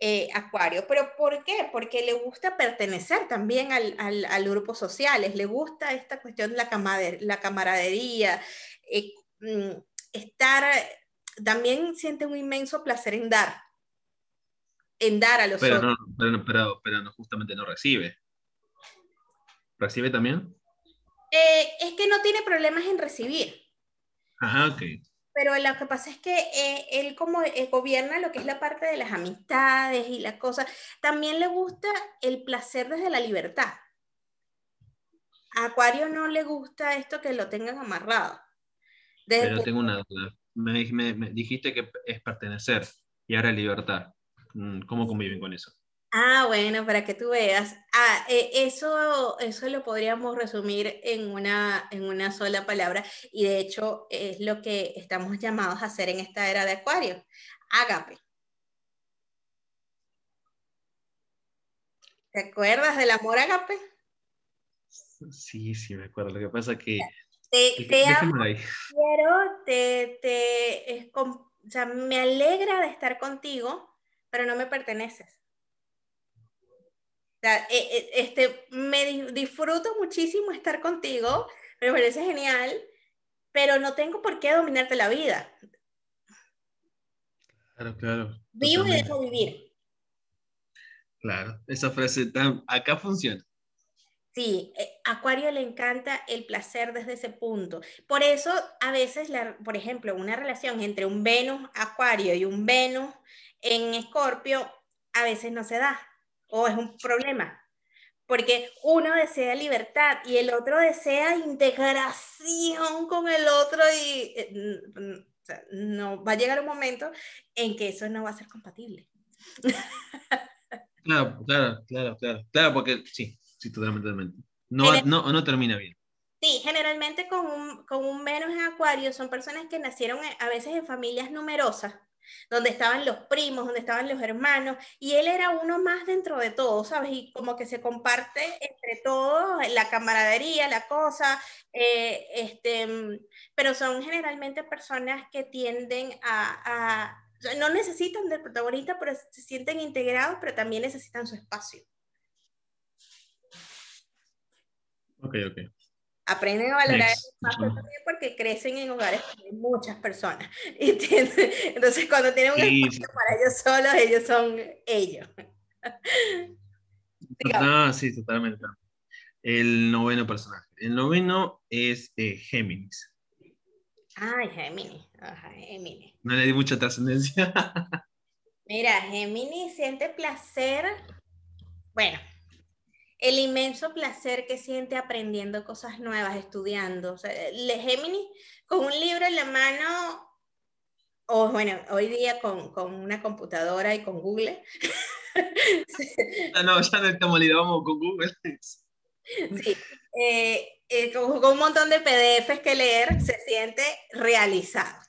Speaker 2: eh, Acuario. ¿Pero por qué? Porque le gusta pertenecer también al, al, grupo sociales, le gusta esta cuestión de la, la camaradería, eh, mm, estar, también siente un inmenso placer en dar, en dar a los
Speaker 1: pero otros. No, pero, pero, no, justamente no recibe. ¿Recibe también?
Speaker 2: Eh, es que no tiene problemas en recibir.
Speaker 1: Ajá, ok
Speaker 2: pero lo que pasa es que eh, él como eh, gobierna lo que es la parte de las amistades y las cosas, también le gusta el placer desde la libertad. A Acuario no le gusta esto que lo tengan amarrado.
Speaker 1: pero tengo una duda. Me, dijiste que es pertenecer y ahora libertad. Mm, ¿Cómo conviven con eso?
Speaker 2: Ah, bueno, para que tú veas. Ah, eh, eso, eso lo podríamos resumir en una, en una sola palabra y de hecho es lo que estamos llamados a hacer en esta era de Acuario. Ágape. ¿Te acuerdas del amor ágape?
Speaker 1: Sí, sí, me acuerdo. Lo que pasa es que...
Speaker 2: Te, te amo, quiero, te, te, o sea, me alegra de estar contigo, pero no me perteneces. Eh, eh, este, me disfruto muchísimo estar contigo, me parece genial, pero no tengo por qué dominarte la vida.
Speaker 1: Claro, claro.
Speaker 2: Vivo y dejo vivir.
Speaker 1: Claro, esa frase tan, acá funciona.
Speaker 2: Sí, eh, Acuario le encanta el placer desde ese punto. Por eso, a veces, la, por ejemplo, una relación entre un Venus Acuario y un Venus en Escorpio, a veces no se da o es un problema. Porque uno desea libertad y el otro desea integración con el otro y eh, no va a llegar un momento en que eso no va a ser compatible.
Speaker 1: Claro, claro, claro, claro, claro, porque sí, sí, totalmente, totalmente. No, no, no termina bien.
Speaker 2: Sí, generalmente con un, con un Venus en Acuario son personas que nacieron a veces en familias numerosas donde estaban los primos, donde estaban los hermanos, y él era uno más dentro de todo, ¿sabes? Y como que se comparte entre todos la camaradería, la cosa, eh, este, pero son generalmente personas que tienden a, no necesitan del protagonista, pero se sienten integrados, pero también necesitan su espacio.
Speaker 1: Ok, ok
Speaker 2: aprenden a valorar el espacio también porque crecen en hogares de muchas personas. *laughs* Entonces, cuando tienen un espacio para ellos solos, ellos son ellos. *laughs*
Speaker 1: Ah, sí, totalmente. El noveno personaje. El noveno es eh, Géminis.
Speaker 2: Ay, Géminis. Ajá, Géminis.
Speaker 1: No le di mucha trascendencia. *laughs*
Speaker 2: Mira, Géminis siente placer. Bueno, el inmenso placer que siente aprendiendo cosas nuevas, estudiando. O sea, Gemini, con un libro en la mano, o bueno, hoy día con, con una computadora y con Google.
Speaker 1: ah, no, ya no estamos lidiando, con Google.
Speaker 2: sí, eh, eh, con, con, un montón de PDFs que leer, se siente realizado.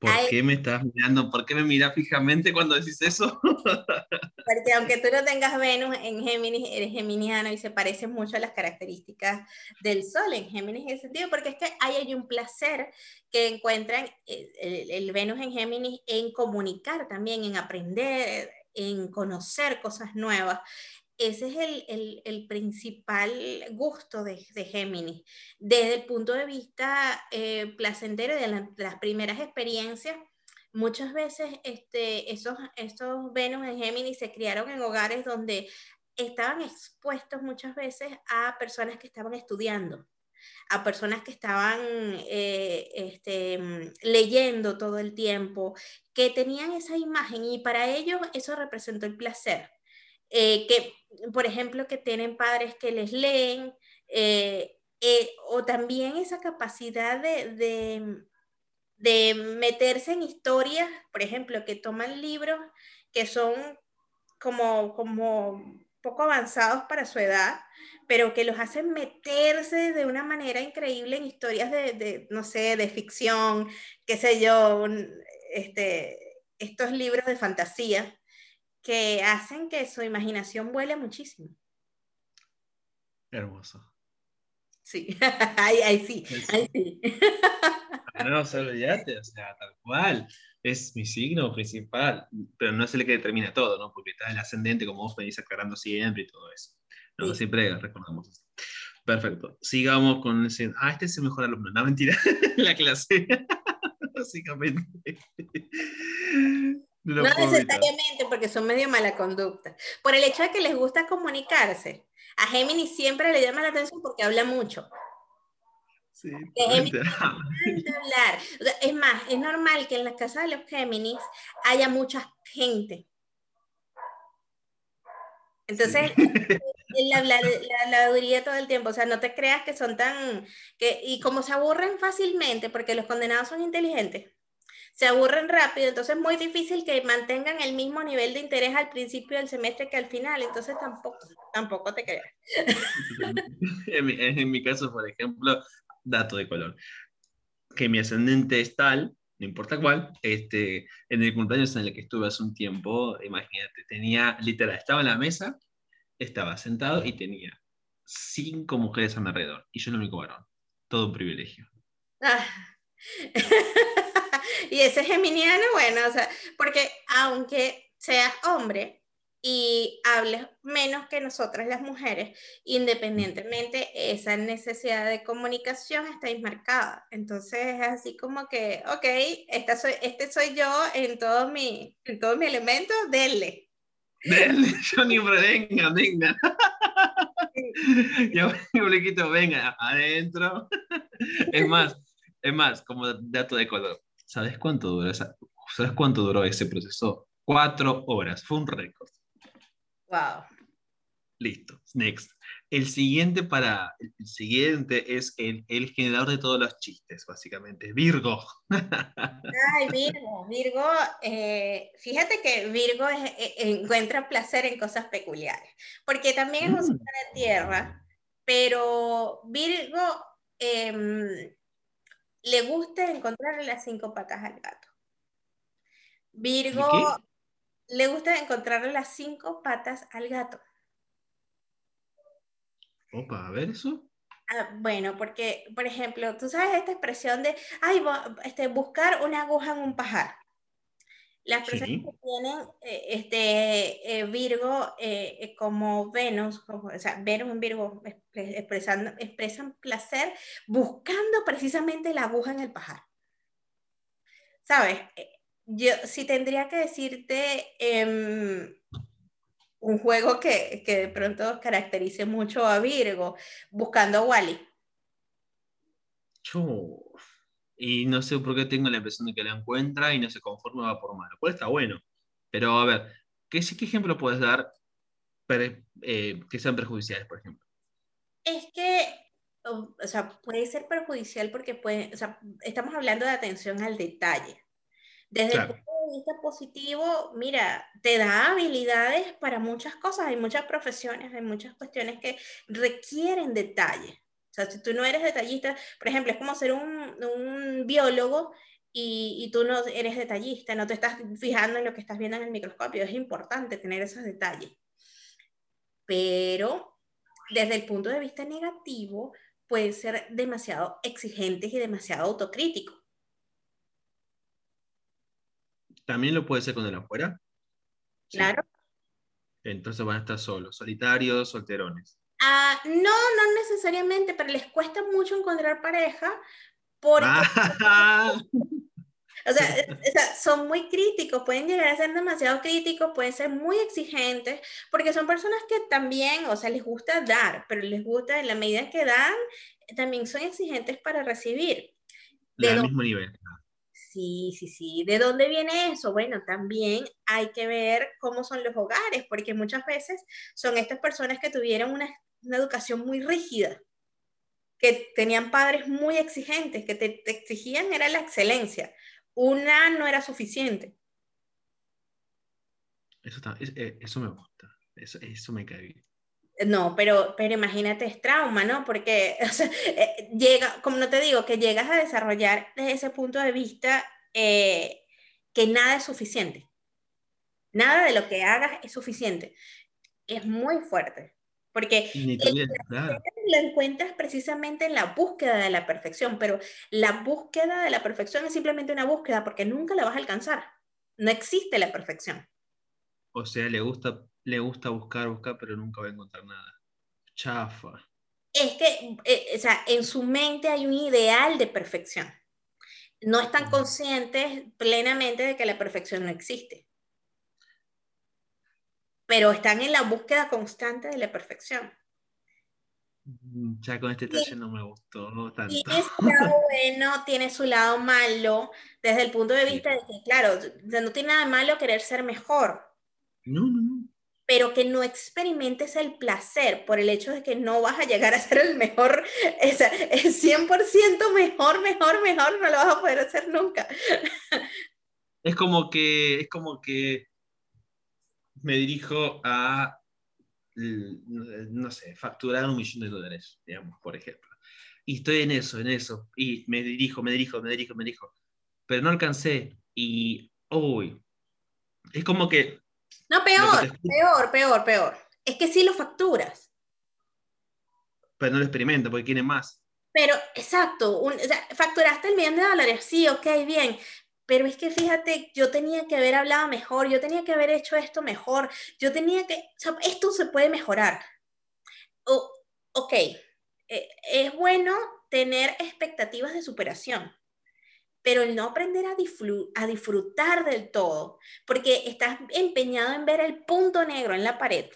Speaker 1: ¿Por qué me estás mirando? ¿Por qué me miras fijamente cuando decís eso? *laughs*
Speaker 2: Porque aunque tú no tengas Venus en Géminis, eres geminiano y se parece mucho a las características del Sol en Géminis en ese sentido, porque es que ahí hay un placer que encuentran eh, el, el Venus en Géminis en comunicar también, en aprender, en conocer cosas nuevas ese es el, el, principal gusto de, de, Géminis. Desde el punto de vista eh, placentero de, las primeras experiencias, muchas veces este, esos, estos Venus en Géminis se criaron en hogares donde estaban expuestos muchas veces a personas que estaban estudiando a personas que estaban eh, este, leyendo todo el tiempo, que tenían esa imagen y para ellos eso representó el placer. Eh, que, por ejemplo, que tienen padres que les leen, eh, eh, o también esa capacidad de, de, meterse en historias, por ejemplo, que toman libros que son como, como poco avanzados para su edad, pero que los hacen meterse de una manera increíble en historias de, de no sé, de ficción, qué sé yo, este, estos libros de fantasía que hacen que su imaginación vuele muchísimo.
Speaker 1: Hermoso.
Speaker 2: Sí, *laughs* ahí, sí, ahí sí. *laughs*
Speaker 1: No, se olvídate, o sea, tal cual. Es mi signo principal, pero no es el que determina todo, ¿no? Porque está el ascendente, como vos venís aclarando siempre y todo eso. No, siempre recordamos eso. Perfecto. Sigamos con ese. Ah, este es el mejor alumno. No, mentira. *laughs* la clase. Básicamente.
Speaker 2: No, necesariamente porque son medio mala conducta. Por el hecho de que les gusta comunicarse. A Géminis siempre le llama la atención porque habla mucho.
Speaker 1: Sí,
Speaker 2: hablar. es más, es normal que en las casas de los Géminis haya mucha gente. Entonces, la, la, la, todo el tiempo, o sea, no te creas que son tan, que, y como se aburren fácilmente, porque los condenados son inteligentes, se aburren rápido, entonces es muy difícil que mantengan el mismo nivel de interés al principio del semestre que al final, entonces tampoco, tampoco te creas. *laughs*
Speaker 1: en, mi, en mi caso, por ejemplo, dato de color, que mi ascendente es tal, no importa cuál, este, en el cumpleaños en el que estuve hace un tiempo, imagínate, tenía, literal, estaba en la mesa, estaba sentado y tenía cinco mujeres a mi alrededor, y yo el único varón, todo un privilegio. Ah. *laughs* *laughs*
Speaker 2: y ese geminiano, bueno, o sea, porque aunque seas hombre y hables menos que nosotras las mujeres, independientemente esa necesidad de comunicación está marcada. Entonces es así como que, ok, esta soy, este soy yo en todo mi, en todo mi elemento, denle.
Speaker 1: Denle, *laughs* ni venga, venga. *laughs* Yo le quito, venga, adentro. Es más, es más, como dato de color. ¿Sabes cuánto duró ¿Sabes cuánto duró ese proceso? Cuatro horas. Fue un récord.
Speaker 2: Wow.
Speaker 1: Listo. Next. El siguiente para el siguiente es el, el generador de todos los chistes, básicamente. Virgo. *laughs*
Speaker 2: Ay, Virgo. Virgo, eh, fíjate que Virgo eh, encuentra placer en cosas peculiares, porque también es un signo de tierra, pero Virgo em, le gusta encontrarle las cinco patas al gato. Virgo le gusta encontrarle las cinco patas al gato.
Speaker 1: Opa, a ver eso.
Speaker 2: Ah, bueno, porque, por ejemplo, tú sabes esta expresión de, ay, este, buscar una aguja en un pajar. Las personas que tienen eh, este, eh, Virgo eh, como Venus, o sea, Venus en Virgo expresando, expresan placer buscando precisamente la aguja en el pajar. ¿Sabes? Yo si tendría que decirte em, un juego que, que, de pronto caracterice mucho a Virgo, buscando a Wally.
Speaker 1: Y no sé por qué tengo la impresión de que la encuentra y no se conforma va por malo. Pues está bueno. Pero a ver, ¿qué, qué ejemplo puedes dar eh, que sean perjudiciales, por ejemplo?
Speaker 2: Es que, o, sea, puede ser perjudicial porque puede, o sea, estamos hablando de atención al detalle. Desde el punto de vista positivo, mira, te da habilidades para muchas cosas, hay muchas profesiones, hay muchas cuestiones que requieren detalle. Sea, si tú no eres detallista, por ejemplo, es como ser un, un biólogo y, y, tú no eres detallista, no te estás fijando en lo que estás viendo en el microscopio. Es importante tener esos detalles. Pero desde el punto de vista negativo, pueden ser demasiado exigentes y demasiado autocríticos.
Speaker 1: ¿También lo puede ser con el afuera?
Speaker 2: Claro.
Speaker 1: Entonces van a estar solos, solitarios, solterones.
Speaker 2: Ah, no, no necesariamente, pero les cuesta mucho encontrar pareja porque... *laughs* Ah. O sea, son muy críticos, pueden llegar a ser demasiado críticos, pueden ser muy exigentes, porque son personas que también, o sea, les gusta dar, pero les gusta en la medida que dan, también son exigentes para recibir.
Speaker 1: De mismo nivel.
Speaker 2: Sí, sí, sí. ¿De dónde viene eso? Bueno, también hay que ver cómo son los hogares, porque muchas veces son estas personas que tuvieron una, una educación muy rígida, que tenían padres muy exigentes, que te, te, exigían era la excelencia. Una no era suficiente.
Speaker 1: Eso, eh, eso me gusta, eso, eso me cae bien.
Speaker 2: No, pero, pero imagínate, es trauma, ¿no? Porque *laughs* o sea, eh, llega, como no te digo, que llegas a desarrollar desde ese punto de vista eh, que nada es suficiente. Nada de lo que hagas es suficiente. Es muy fuerte. Porque lo encuentras precisamente en la búsqueda de la perfección, pero la búsqueda de la perfección es simplemente una búsqueda porque nunca la vas a alcanzar. No existe la perfección.
Speaker 1: O sea, le gusta le gusta buscar, buscar, pero nunca va a encontrar nada. Chafa.
Speaker 2: Es que, eh, o sea, en su mente hay un ideal de perfección. No están conscientes plenamente de que la perfección no existe. Pero están en la búsqueda constante de la perfección.
Speaker 1: Mm, ya con este detalle no me gustó tanto.
Speaker 2: Tiene su lado *laughs* bueno, tiene su lado malo, desde el punto de vista de que, claro, no tiene nada malo querer ser mejor.
Speaker 1: No, no, no
Speaker 2: pero que no experimentes el placer por el hecho de que no vas a llegar a ser el mejor, es, es 100% mejor, mejor, mejor, no lo vas a poder hacer nunca.
Speaker 1: Es como que, es como que me dirijo a, no sé, facturar un millón de dólares, digamos, por ejemplo. Y estoy en eso, en eso, y me dirijo, me dirijo, me dirijo, me dirijo, pero no alcancé, y, uy, es como que
Speaker 2: no, peor, peor, peor, peor. Es que sí lo facturas.
Speaker 1: Pero no lo experimenta porque quiere más.
Speaker 2: Pero, exacto, facturaste el millón de dólares, sí, ok, bien. Pero es que fíjate, yo tenía que haber hablado mejor, yo tenía que haber hecho esto mejor, yo tenía que, esto se puede mejorar. ok, eh, es bueno tener expectativas de superación, pero el no aprender a, a, disfrutar del todo, porque estás empeñado en ver el punto negro en la pared,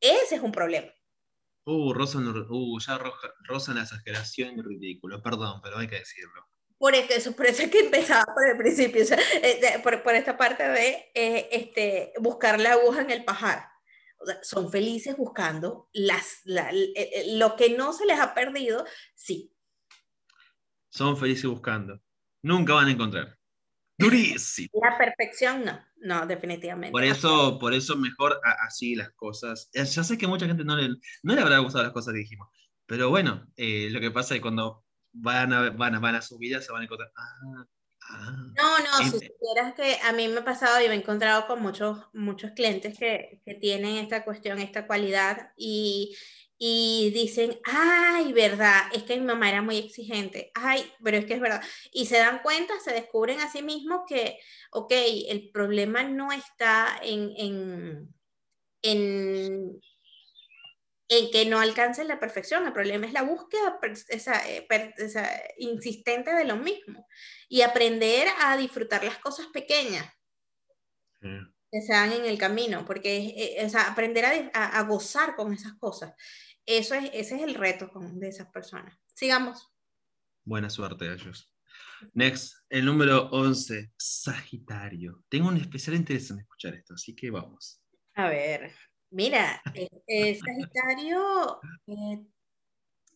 Speaker 2: ese es un problema.
Speaker 1: Uh, Rosa, uh, ya Rosa en exageración y ridículo, perdón, pero hay que decirlo. *laughs*
Speaker 2: Por eso, por eso es que empezaba por el principio, eh, por, por, esta parte de eh, este, buscar la aguja en el pajar. O sea, son felices buscando las, lo que no se les ha perdido, sí.
Speaker 1: Son felices buscando nunca van a encontrar. *laughs* Durísimo.
Speaker 2: La perfección no, no, definitivamente.
Speaker 1: Por eso, por eso mejor así las cosas. Ya sé que mucha gente no le, no le habrá gustado las cosas que dijimos, pero bueno, eh, lo que pasa es que cuando van a, van, van a su vida se van a encontrar. Ah,
Speaker 2: ah, no, no, si supieras que a mí me ha pasado y me he encontrado con muchos, muchos clientes que, que tienen esta cuestión, esta cualidad y, y dicen, ay, verdad, es que mi mamá era muy exigente, ay, pero es que es verdad. Y se dan cuenta, se descubren a sí mismos que, ok, el problema no está en, en, en, en que no alcancen la perfección, el problema es la búsqueda esa, eh, esa, insistente de lo mismo y aprender a disfrutar las cosas pequeñas. que se dan en el camino, porque es, eh, aprender a, a, gozar con esas cosas. Eso es, ese es el reto de esas personas. Sigamos.
Speaker 1: Buena suerte a ellos. Next, el número 11, Sagitario. Tengo un especial interés en escuchar esto, así que vamos.
Speaker 2: A ver, mira, eh, Sagitario eh,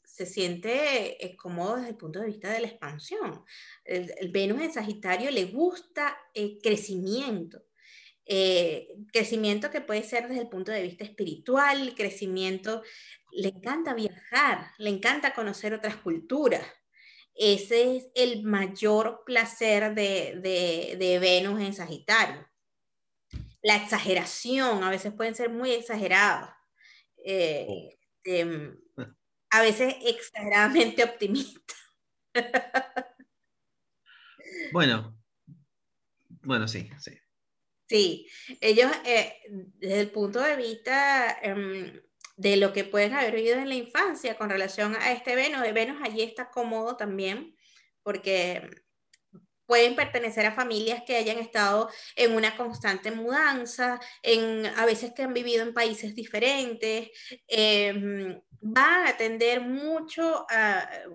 Speaker 2: se siente eh, cómodo desde el punto de vista de la expansión. El, Venus en Sagitario le gusta el crecimiento. crecimiento que puede ser desde el punto de vista espiritual, crecimiento le encanta viajar, le encanta conocer otras culturas. ese es el mayor placer de, Venus en Sagitario. La exageración, a veces pueden ser muy exagerados. Eh, oh. em, a veces exageradamente *laughs* optimistas.
Speaker 1: bueno, bueno, sí, sí.
Speaker 2: Sí, ellos, eh, desde el punto de vista em, de lo que pueden haber vivido en la infancia con relación a este Venus, de Venus allí está cómodo también, porque pueden pertenecer a familias que hayan estado en una constante mudanza, en, a veces que han vivido en países diferentes, eh, van a tender mucho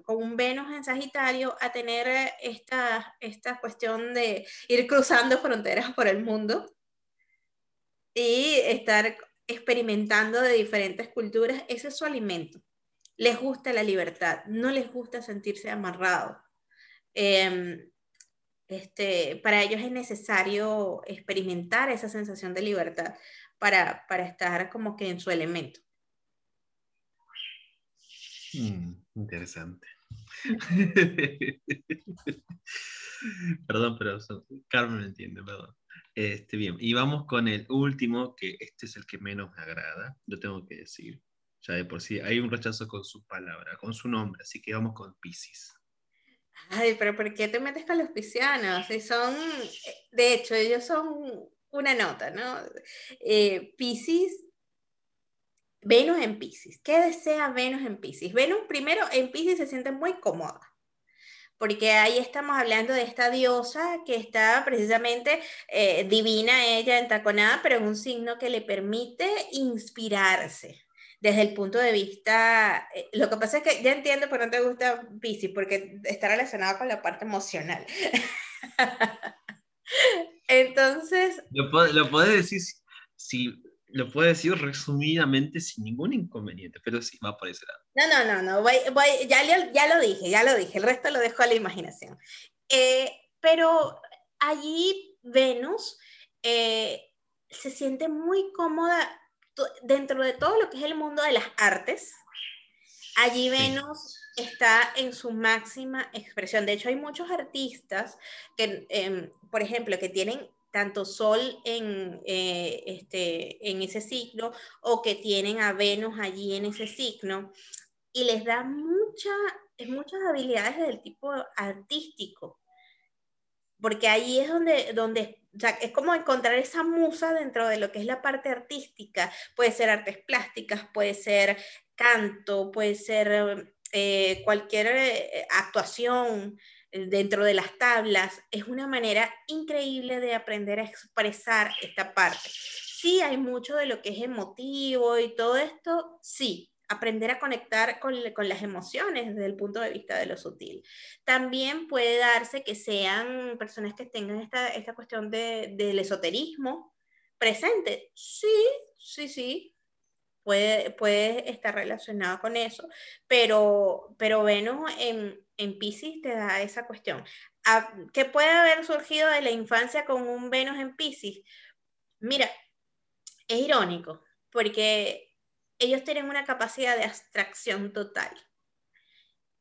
Speaker 2: con un Venus en Sagitario a tener esta, esta cuestión de ir cruzando fronteras por el mundo y estar experimentando de diferentes culturas, ese es su alimento. Les gusta la libertad, no les gusta sentirse amarrados. Em, este, para ellos es necesario experimentar esa sensación de libertad para, para estar como que en su elemento.
Speaker 1: Mm, interesante. *laughs* *laughs* perdón, pero Carmen me entiende, perdón. Este, bien, y vamos con el último, que este es el que menos me agrada, lo tengo que decir. Ya de por sí hay un rechazo con su palabra, con su nombre, así que vamos con Pisces.
Speaker 2: Ay, pero ¿por qué te metes con los piscianos? Si son, de hecho, ellos son una nota, ¿no? Eh, Pisces, Venus en Pisces. ¿Qué desea Venus en Pisces? Venus primero en Pisces se siente muy cómoda porque ahí estamos hablando de esta diosa que está precisamente eh, divina ella, entaconada, pero en un signo que le permite inspirarse desde el punto de vista, eh, lo que pasa es que ya entiendo por qué no te gusta Pisces, porque está relacionado con la parte emocional. *laughs* Entonces...
Speaker 1: Lo, lo puedes decir si, lo puedo decir resumidamente sin ningún inconveniente, pero sí, va por ese lado.
Speaker 2: No, no, no, no, voy, ya, ya, lo dije, ya lo dije, el resto lo dejo a la imaginación. Eh, pero allí Venus eh, se siente muy cómoda dentro de todo lo que es el mundo de las artes. Allí Venus está en su máxima expresión. De hecho, hay muchos artistas que, em, por ejemplo, que tienen tanto Sol en, eh, este, en ese signo o que tienen a Venus allí en ese signo y les da mucha, muchas habilidades del tipo artístico, porque ahí es donde, donde es como encontrar esa musa dentro de lo que es la parte artística, puede ser artes plásticas, puede ser canto, puede ser eh, cualquier eh, actuación, dentro de las tablas, es una manera increíble de aprender a expresar esta parte. Sí hay mucho de lo que es emotivo y todo esto, sí, aprender a conectar con, las emociones desde el punto de vista de lo sutil. También puede darse que sean personas que tengan esta, esta cuestión de, del esoterismo presente. Sí, sí, sí, puede, puede estar relacionado con eso, pero, pero Venus en, en Pisces te da esa cuestión. Ah, ¿Qué puede haber surgido de la infancia con un Venus en Pisces? Mira, es irónico, porque ellos tienen una capacidad de abstracción total,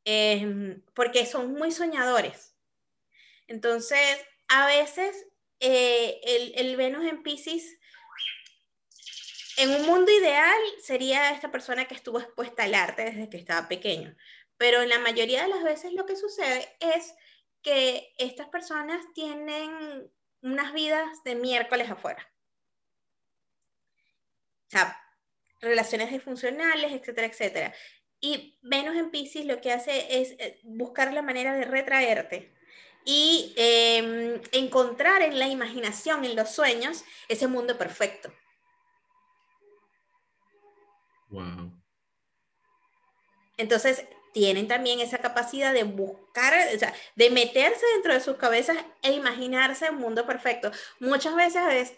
Speaker 2: em, porque son muy soñadores. Entonces, a veces eh, el, Venus en Pisces en un mundo ideal sería esta persona que estuvo expuesta al arte desde que estaba pequeño, pero en la mayoría de las veces lo que sucede es que estas personas tienen unas vidas de miércoles afuera. O sea, relaciones disfuncionales, etcétera, etcétera. Y Venus en Pisces lo que hace es eh, buscar la manera de retraerte y em, encontrar en la imaginación, en los sueños, ese mundo perfecto.
Speaker 1: Wow.
Speaker 2: Entonces, tienen también esa capacidad de buscar, o sea, de meterse dentro de sus cabezas e imaginarse un mundo perfecto. Muchas veces, a veces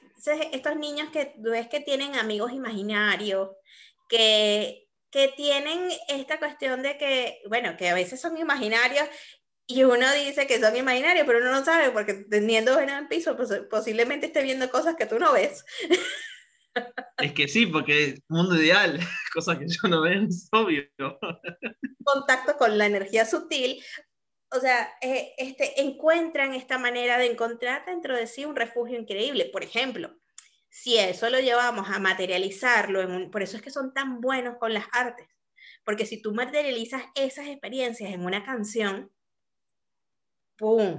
Speaker 2: estos niños que ves que tienen amigos imaginarios, que, que tienen esta cuestión de que, bueno, que a veces son imaginarios y uno dice que son imaginarios, pero uno no sabe porque teniendo en el piso, pues, posiblemente esté viendo cosas que tú no ves. *laughs*
Speaker 1: Es que sí, porque mundo ideal, *laughs* cosas que yo no veo, es obvio.
Speaker 2: Contacto con la energía sutil, o sea, eh, este, encuentran esta manera de encontrar dentro de sí un refugio increíble. Por ejemplo, si eso lo llevamos a materializarlo, en por eso es que son tan buenos con las artes, porque si tú materializas esas experiencias en una canción, ¡pum!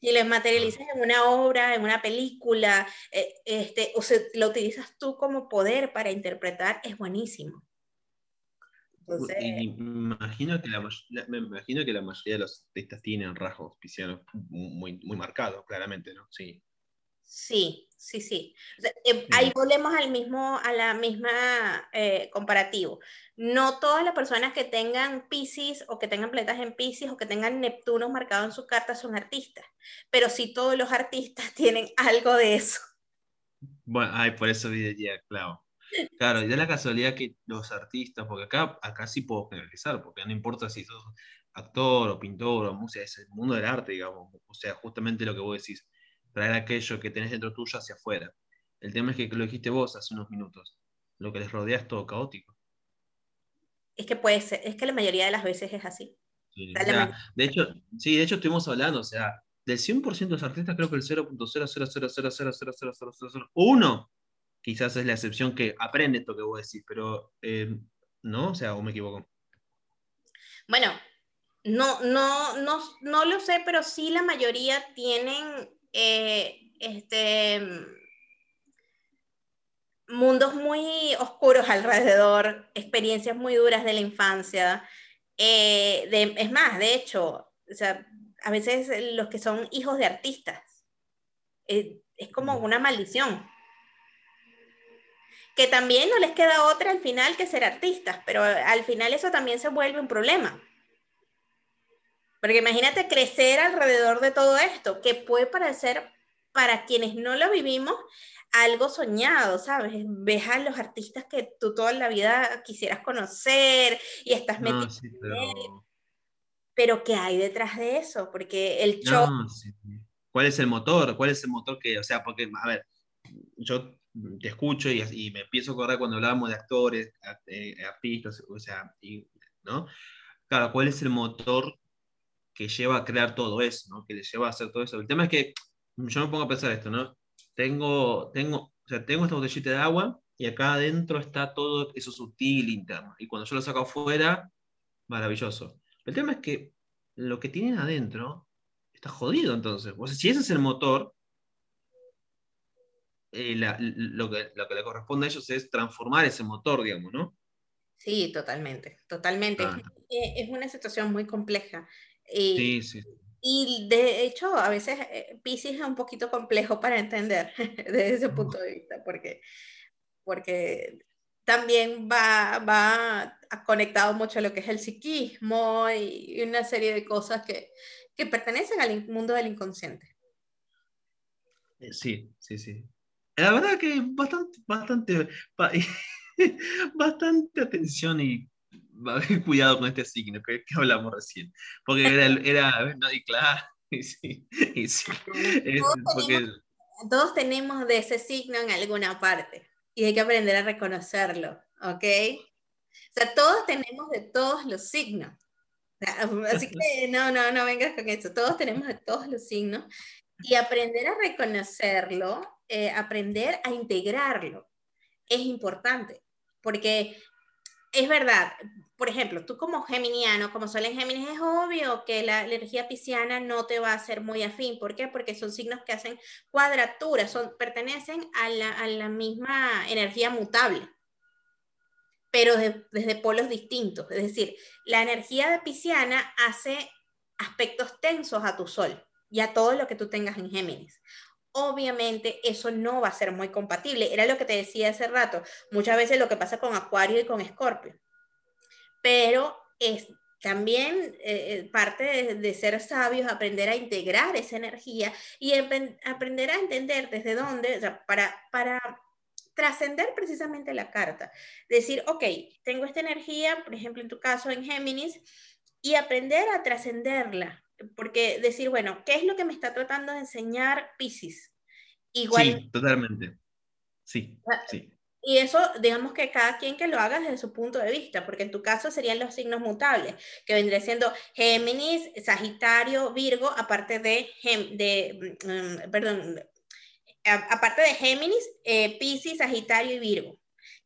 Speaker 2: Si las materializas en una obra, en una película, eh, este, o se, lo utilizas tú como poder para interpretar, es buenísimo.
Speaker 1: me, imagino que la, me imagino que la mayoría de los artistas tienen rasgos piscianos muy, muy marcados, claramente, ¿no? Sí.
Speaker 2: Sí, sí, sí. Eh, ahí volvemos al mismo, a la misma eh, comparativo. No todas las personas que tengan Pisces o que tengan planetas en Pisces o que tengan Neptuno marcado en su carta son artistas, pero sí todos los artistas *laughs* tienen algo de eso.
Speaker 1: Bueno, ay, por eso vi claro. Claro, y da la casualidad que los artistas, porque acá, acá sí puedo generalizar, porque no importa si sos actor o pintor o música, es el mundo del arte, digamos. O sea, justamente lo que vos decís traer aquello que tenés dentro tuyo hacia afuera. El tema es que lo dijiste vos hace unos minutos, lo que les rodea es todo caótico.
Speaker 2: Es que puede ser, es que la mayoría de las veces es así.
Speaker 1: de hecho, sí, de hecho estuvimos hablando, o sea, del 100% de los artistas creo que el 0.000000001 quizás es la excepción que aprende esto que vos decís, pero no, o sea, o me equivoco.
Speaker 2: Bueno, no, no, no, no lo sé, pero sí la mayoría tienen eh, este, mundos muy oscuros alrededor, experiencias muy duras de la infancia. Eh, es más, de hecho, a veces los que son hijos de artistas, eh, es como una maldición. Que también no les queda otra al final que ser artistas, pero al final eso también se vuelve un problema. Porque imagínate crecer alrededor de todo esto, que puede parecer para quienes no lo vivimos algo soñado, ¿sabes? Ves a los artistas que tú toda la vida quisieras conocer y estás metido. pero... pero... ¿qué hay detrás de eso? Porque el show.
Speaker 1: ¿Cuál es el motor? ¿Cuál es el motor que, o sea, porque, a ver, yo te escucho y, me empiezo a acordar cuando hablábamos de actores, eh, artistas, o sea, ¿no? Claro, ¿cuál es el motor que lleva a crear todo eso, ¿no? que le lleva a hacer todo eso. El tema es que yo me pongo a pensar esto, ¿no? Tengo, tengo, o sea, tengo esta botellita de agua y acá adentro está todo eso sutil interno. Y cuando yo lo saco afuera, maravilloso. El tema es que lo que tienen adentro está jodido entonces. O sea, si ese es el motor, eh, lo, que, lo, que, le corresponde a ellos es transformar ese motor, digamos, ¿no?
Speaker 2: Sí, totalmente, totalmente. Ah. Es, una situación muy compleja. Y, sí, sí. Y de hecho, a veces eh, Pisces es un poquito complejo para entender *laughs* desde ese punto de vista, porque, porque también va, va conectado mucho a lo que es el psiquismo y una serie de cosas que, que pertenecen al mundo del inconsciente.
Speaker 1: Eh, sí, sí, sí. La verdad que bastante, bastante, *laughs* bastante atención y *laughs* cuidado con este signo que, hablamos recién. Porque era, era no, y claro, *laughs* sí,
Speaker 2: todos, tenemos, de ese signo en alguna parte y hay que aprender a reconocerlo, ¿ok? O sea, todos tenemos de todos los signos. *laughs* Así que no, no, no vengas con eso. Todos tenemos de todos los signos y aprender a reconocerlo, eh, aprender a integrarlo es importante, porque es verdad, por ejemplo, tú como geminiano, como sol en Géminis, es obvio que la, energía pisciana no te va a ser muy afín. ¿Por qué? Porque son signos que hacen cuadraturas, son, pertenecen a la, misma energía mutable, pero desde polos distintos. Es decir, la energía de pisciana hace aspectos tensos a tu sol y a todo lo que tú tengas en Géminis obviamente eso no va a ser muy compatible. Era lo que te decía hace rato. Muchas veces lo que pasa con Acuario y con Escorpio. Pero es también eh, eh, parte de, ser sabios, aprender a integrar esa energía y aprender a entender desde dónde, para, para trascender precisamente la carta. Decir, ok, tengo esta energía, por ejemplo, en tu caso en Géminis, y aprender a trascenderla, porque decir, bueno, ¿qué es lo que me está tratando de enseñar Pisces?
Speaker 1: Igual, sí, totalmente. Sí, ah, sí.
Speaker 2: Y eso, digamos que cada quien que lo haga desde su punto de vista, porque en tu caso serían los signos mutables, que vendría siendo Géminis, Sagitario, Virgo, aparte de, de mm, perdón, aparte de Géminis, eh, Pisces, Sagitario y Virgo.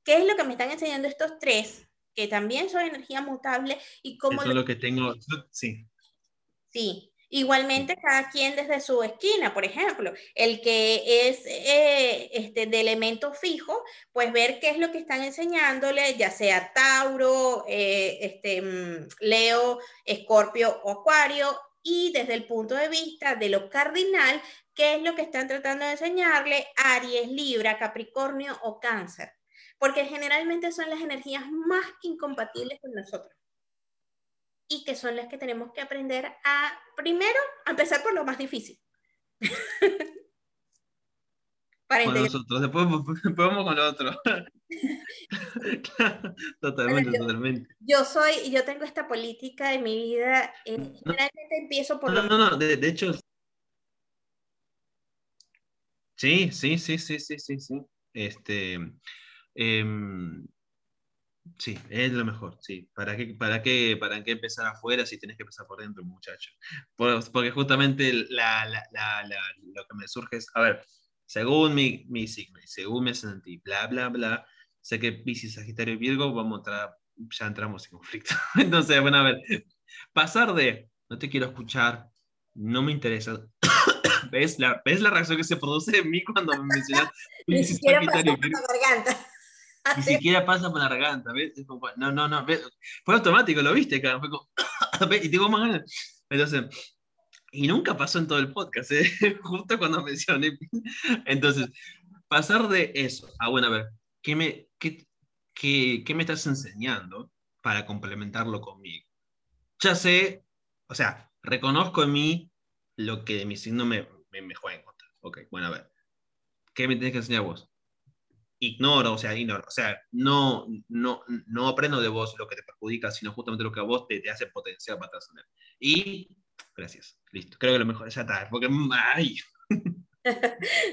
Speaker 2: ¿Qué es lo que me están enseñando estos tres? Que también son energía mutable y cómo...
Speaker 1: Eso es lo que tengo, sí.
Speaker 2: Sí, Igualmente, cada quien desde su esquina, por ejemplo, el que es eh, este, de elemento fijo, pues ver qué es lo que están enseñándole, ya sea Tauro, eh, este, mm, Leo, Escorpio o Acuario, y desde el punto de vista de lo cardinal, qué es lo que están tratando de enseñarle Aries, Libra, Capricornio o Cáncer, porque generalmente son las energías más incompatibles con nosotros y que son las que tenemos que aprender a, primero, a empezar por lo más difícil. *laughs*
Speaker 1: Para nosotros, *laughs* después, vamos con lo otro. *laughs* totalmente, totalmente.
Speaker 2: Yo soy, yo tengo esta política en mi vida, eh, generalmente empiezo por...
Speaker 1: No, no, no, de, de, hecho... Sí, sí, sí, sí, sí, sí, sí. Este, eh, Sí, es lo mejor, sí. ¿Para qué, para qué, para qué empezar afuera si tienes que empezar por dentro, muchacho? Porque justamente la, la, la, lo que me surge es, a ver, según mi, mi signo y según mi ascendente bla, bla, bla, sé que Pisces, Sagitario y Virgo vamos a entrar, ya entramos en conflicto. *laughs* Entonces, bueno, a ver, pasar de no te quiero escuchar, no me interesa. *coughs* ¿Ves la, ¿Ves la reacción que se produce en mí cuando me mencionas *laughs*
Speaker 2: Pisces, Sagitario y Virgo?
Speaker 1: Ni *laughs* siquiera pasa por la garganta, ¿ves? no, no, no, fue automático, lo viste, cara, fue como, *laughs* y tengo más ganas. Entonces, y nunca pasó en todo el podcast, ¿eh? *laughs* justo cuando mencioné. Entonces, pasar de eso a, bueno, a ver, ¿qué me, qué, qué, qué me estás enseñando para complementarlo conmigo? Ya sé, o sea, reconozco en mí lo que de mi signo me, me, me juega en contra. Ok, bueno, a ver, ¿qué me tienes que enseñar vos? Ignoro, o sea, ignoro, o sea, no, no, no aprendo de vos lo que te perjudica, sino justamente lo que a vos te, te hace potencial para trascender. Y gracias, listo. Creo que lo mejor ya está, porque ay. *laughs*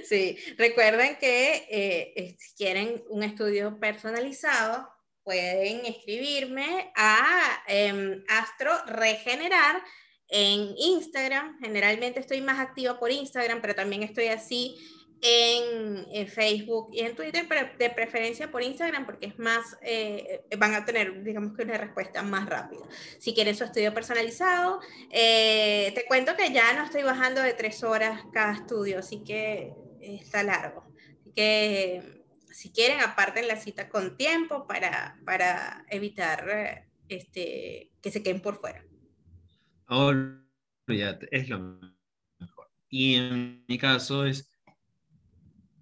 Speaker 2: Sí, recuerden que eh, si quieren un estudio personalizado, pueden escribirme a eh, Astro Regenerar en Instagram. Generalmente estoy más activa por Instagram, pero también estoy así en, Facebook y en Twitter, pero de preferencia por Instagram porque es más, eh, van a tener, digamos que una respuesta más rápida. Si quieren su estudio personalizado, eh, te cuento que ya no estoy bajando de tres horas cada estudio, así que está largo. Así que si quieren, aparten la cita con tiempo para, para evitar este, que se queden por fuera.
Speaker 1: es lo mejor. Y en mi caso es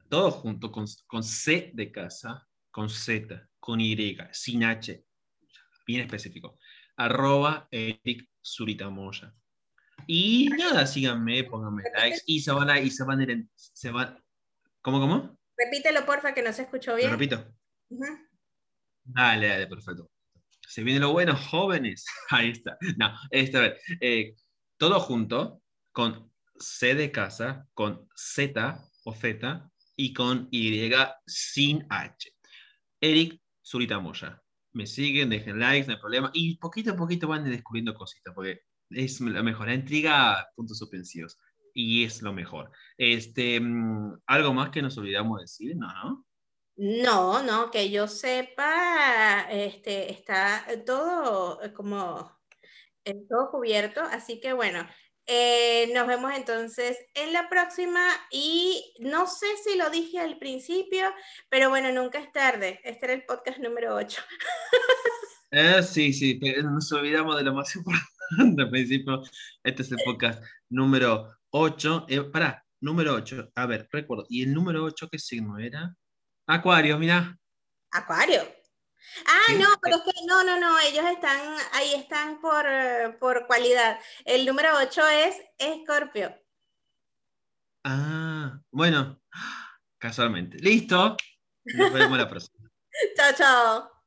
Speaker 1: todo junto con, con C de casa, con Z, con Y, sin H, bien específico, arroba Eric Suritamoya. Y nada, síganme, pónganme likes y se van a, y se van a ir se van, ¿cómo, cómo?
Speaker 2: Repítelo, porfa, que no se escuchó bien.
Speaker 1: ¿Lo repito? Dale, dale, perfecto. Se viene lo bueno, jóvenes. *laughs* Ahí está. No, esta vez. Eh, todo junto, con C de casa, con Z o Z, y con Y sin H. Eric Zuritamoya. Me siguen, dejen likes, no hay problema. Y poquito a poquito van descubriendo cositas, porque es lo mejor. La intriga, puntos suspensivos. Y es lo mejor. Este, mm, ¿Algo más que nos olvidamos decir? No, ¿no?
Speaker 2: No, no, que yo sepa, este, está todo como todo cubierto, así que bueno, eh, nos vemos entonces en la próxima y no sé si lo dije al principio, pero bueno, nunca es tarde. Este era el podcast número 8. *laughs*
Speaker 1: Eh, sí, sí, nos olvidamos de lo más *laughs* importante al principio. Este es el podcast número 8. Eh, pará, número 8. A ver, recuerdo. ¿Y el número 8 qué signo era? Acuario, mira.
Speaker 2: Acuario. Ah, no, pero es que no, no, no, ellos están, ahí están por, por cualidad. El número 8 es Escorpio.
Speaker 1: Ah, bueno, casualmente. Listo. Nos vemos la próxima. *laughs*
Speaker 2: chao, chao.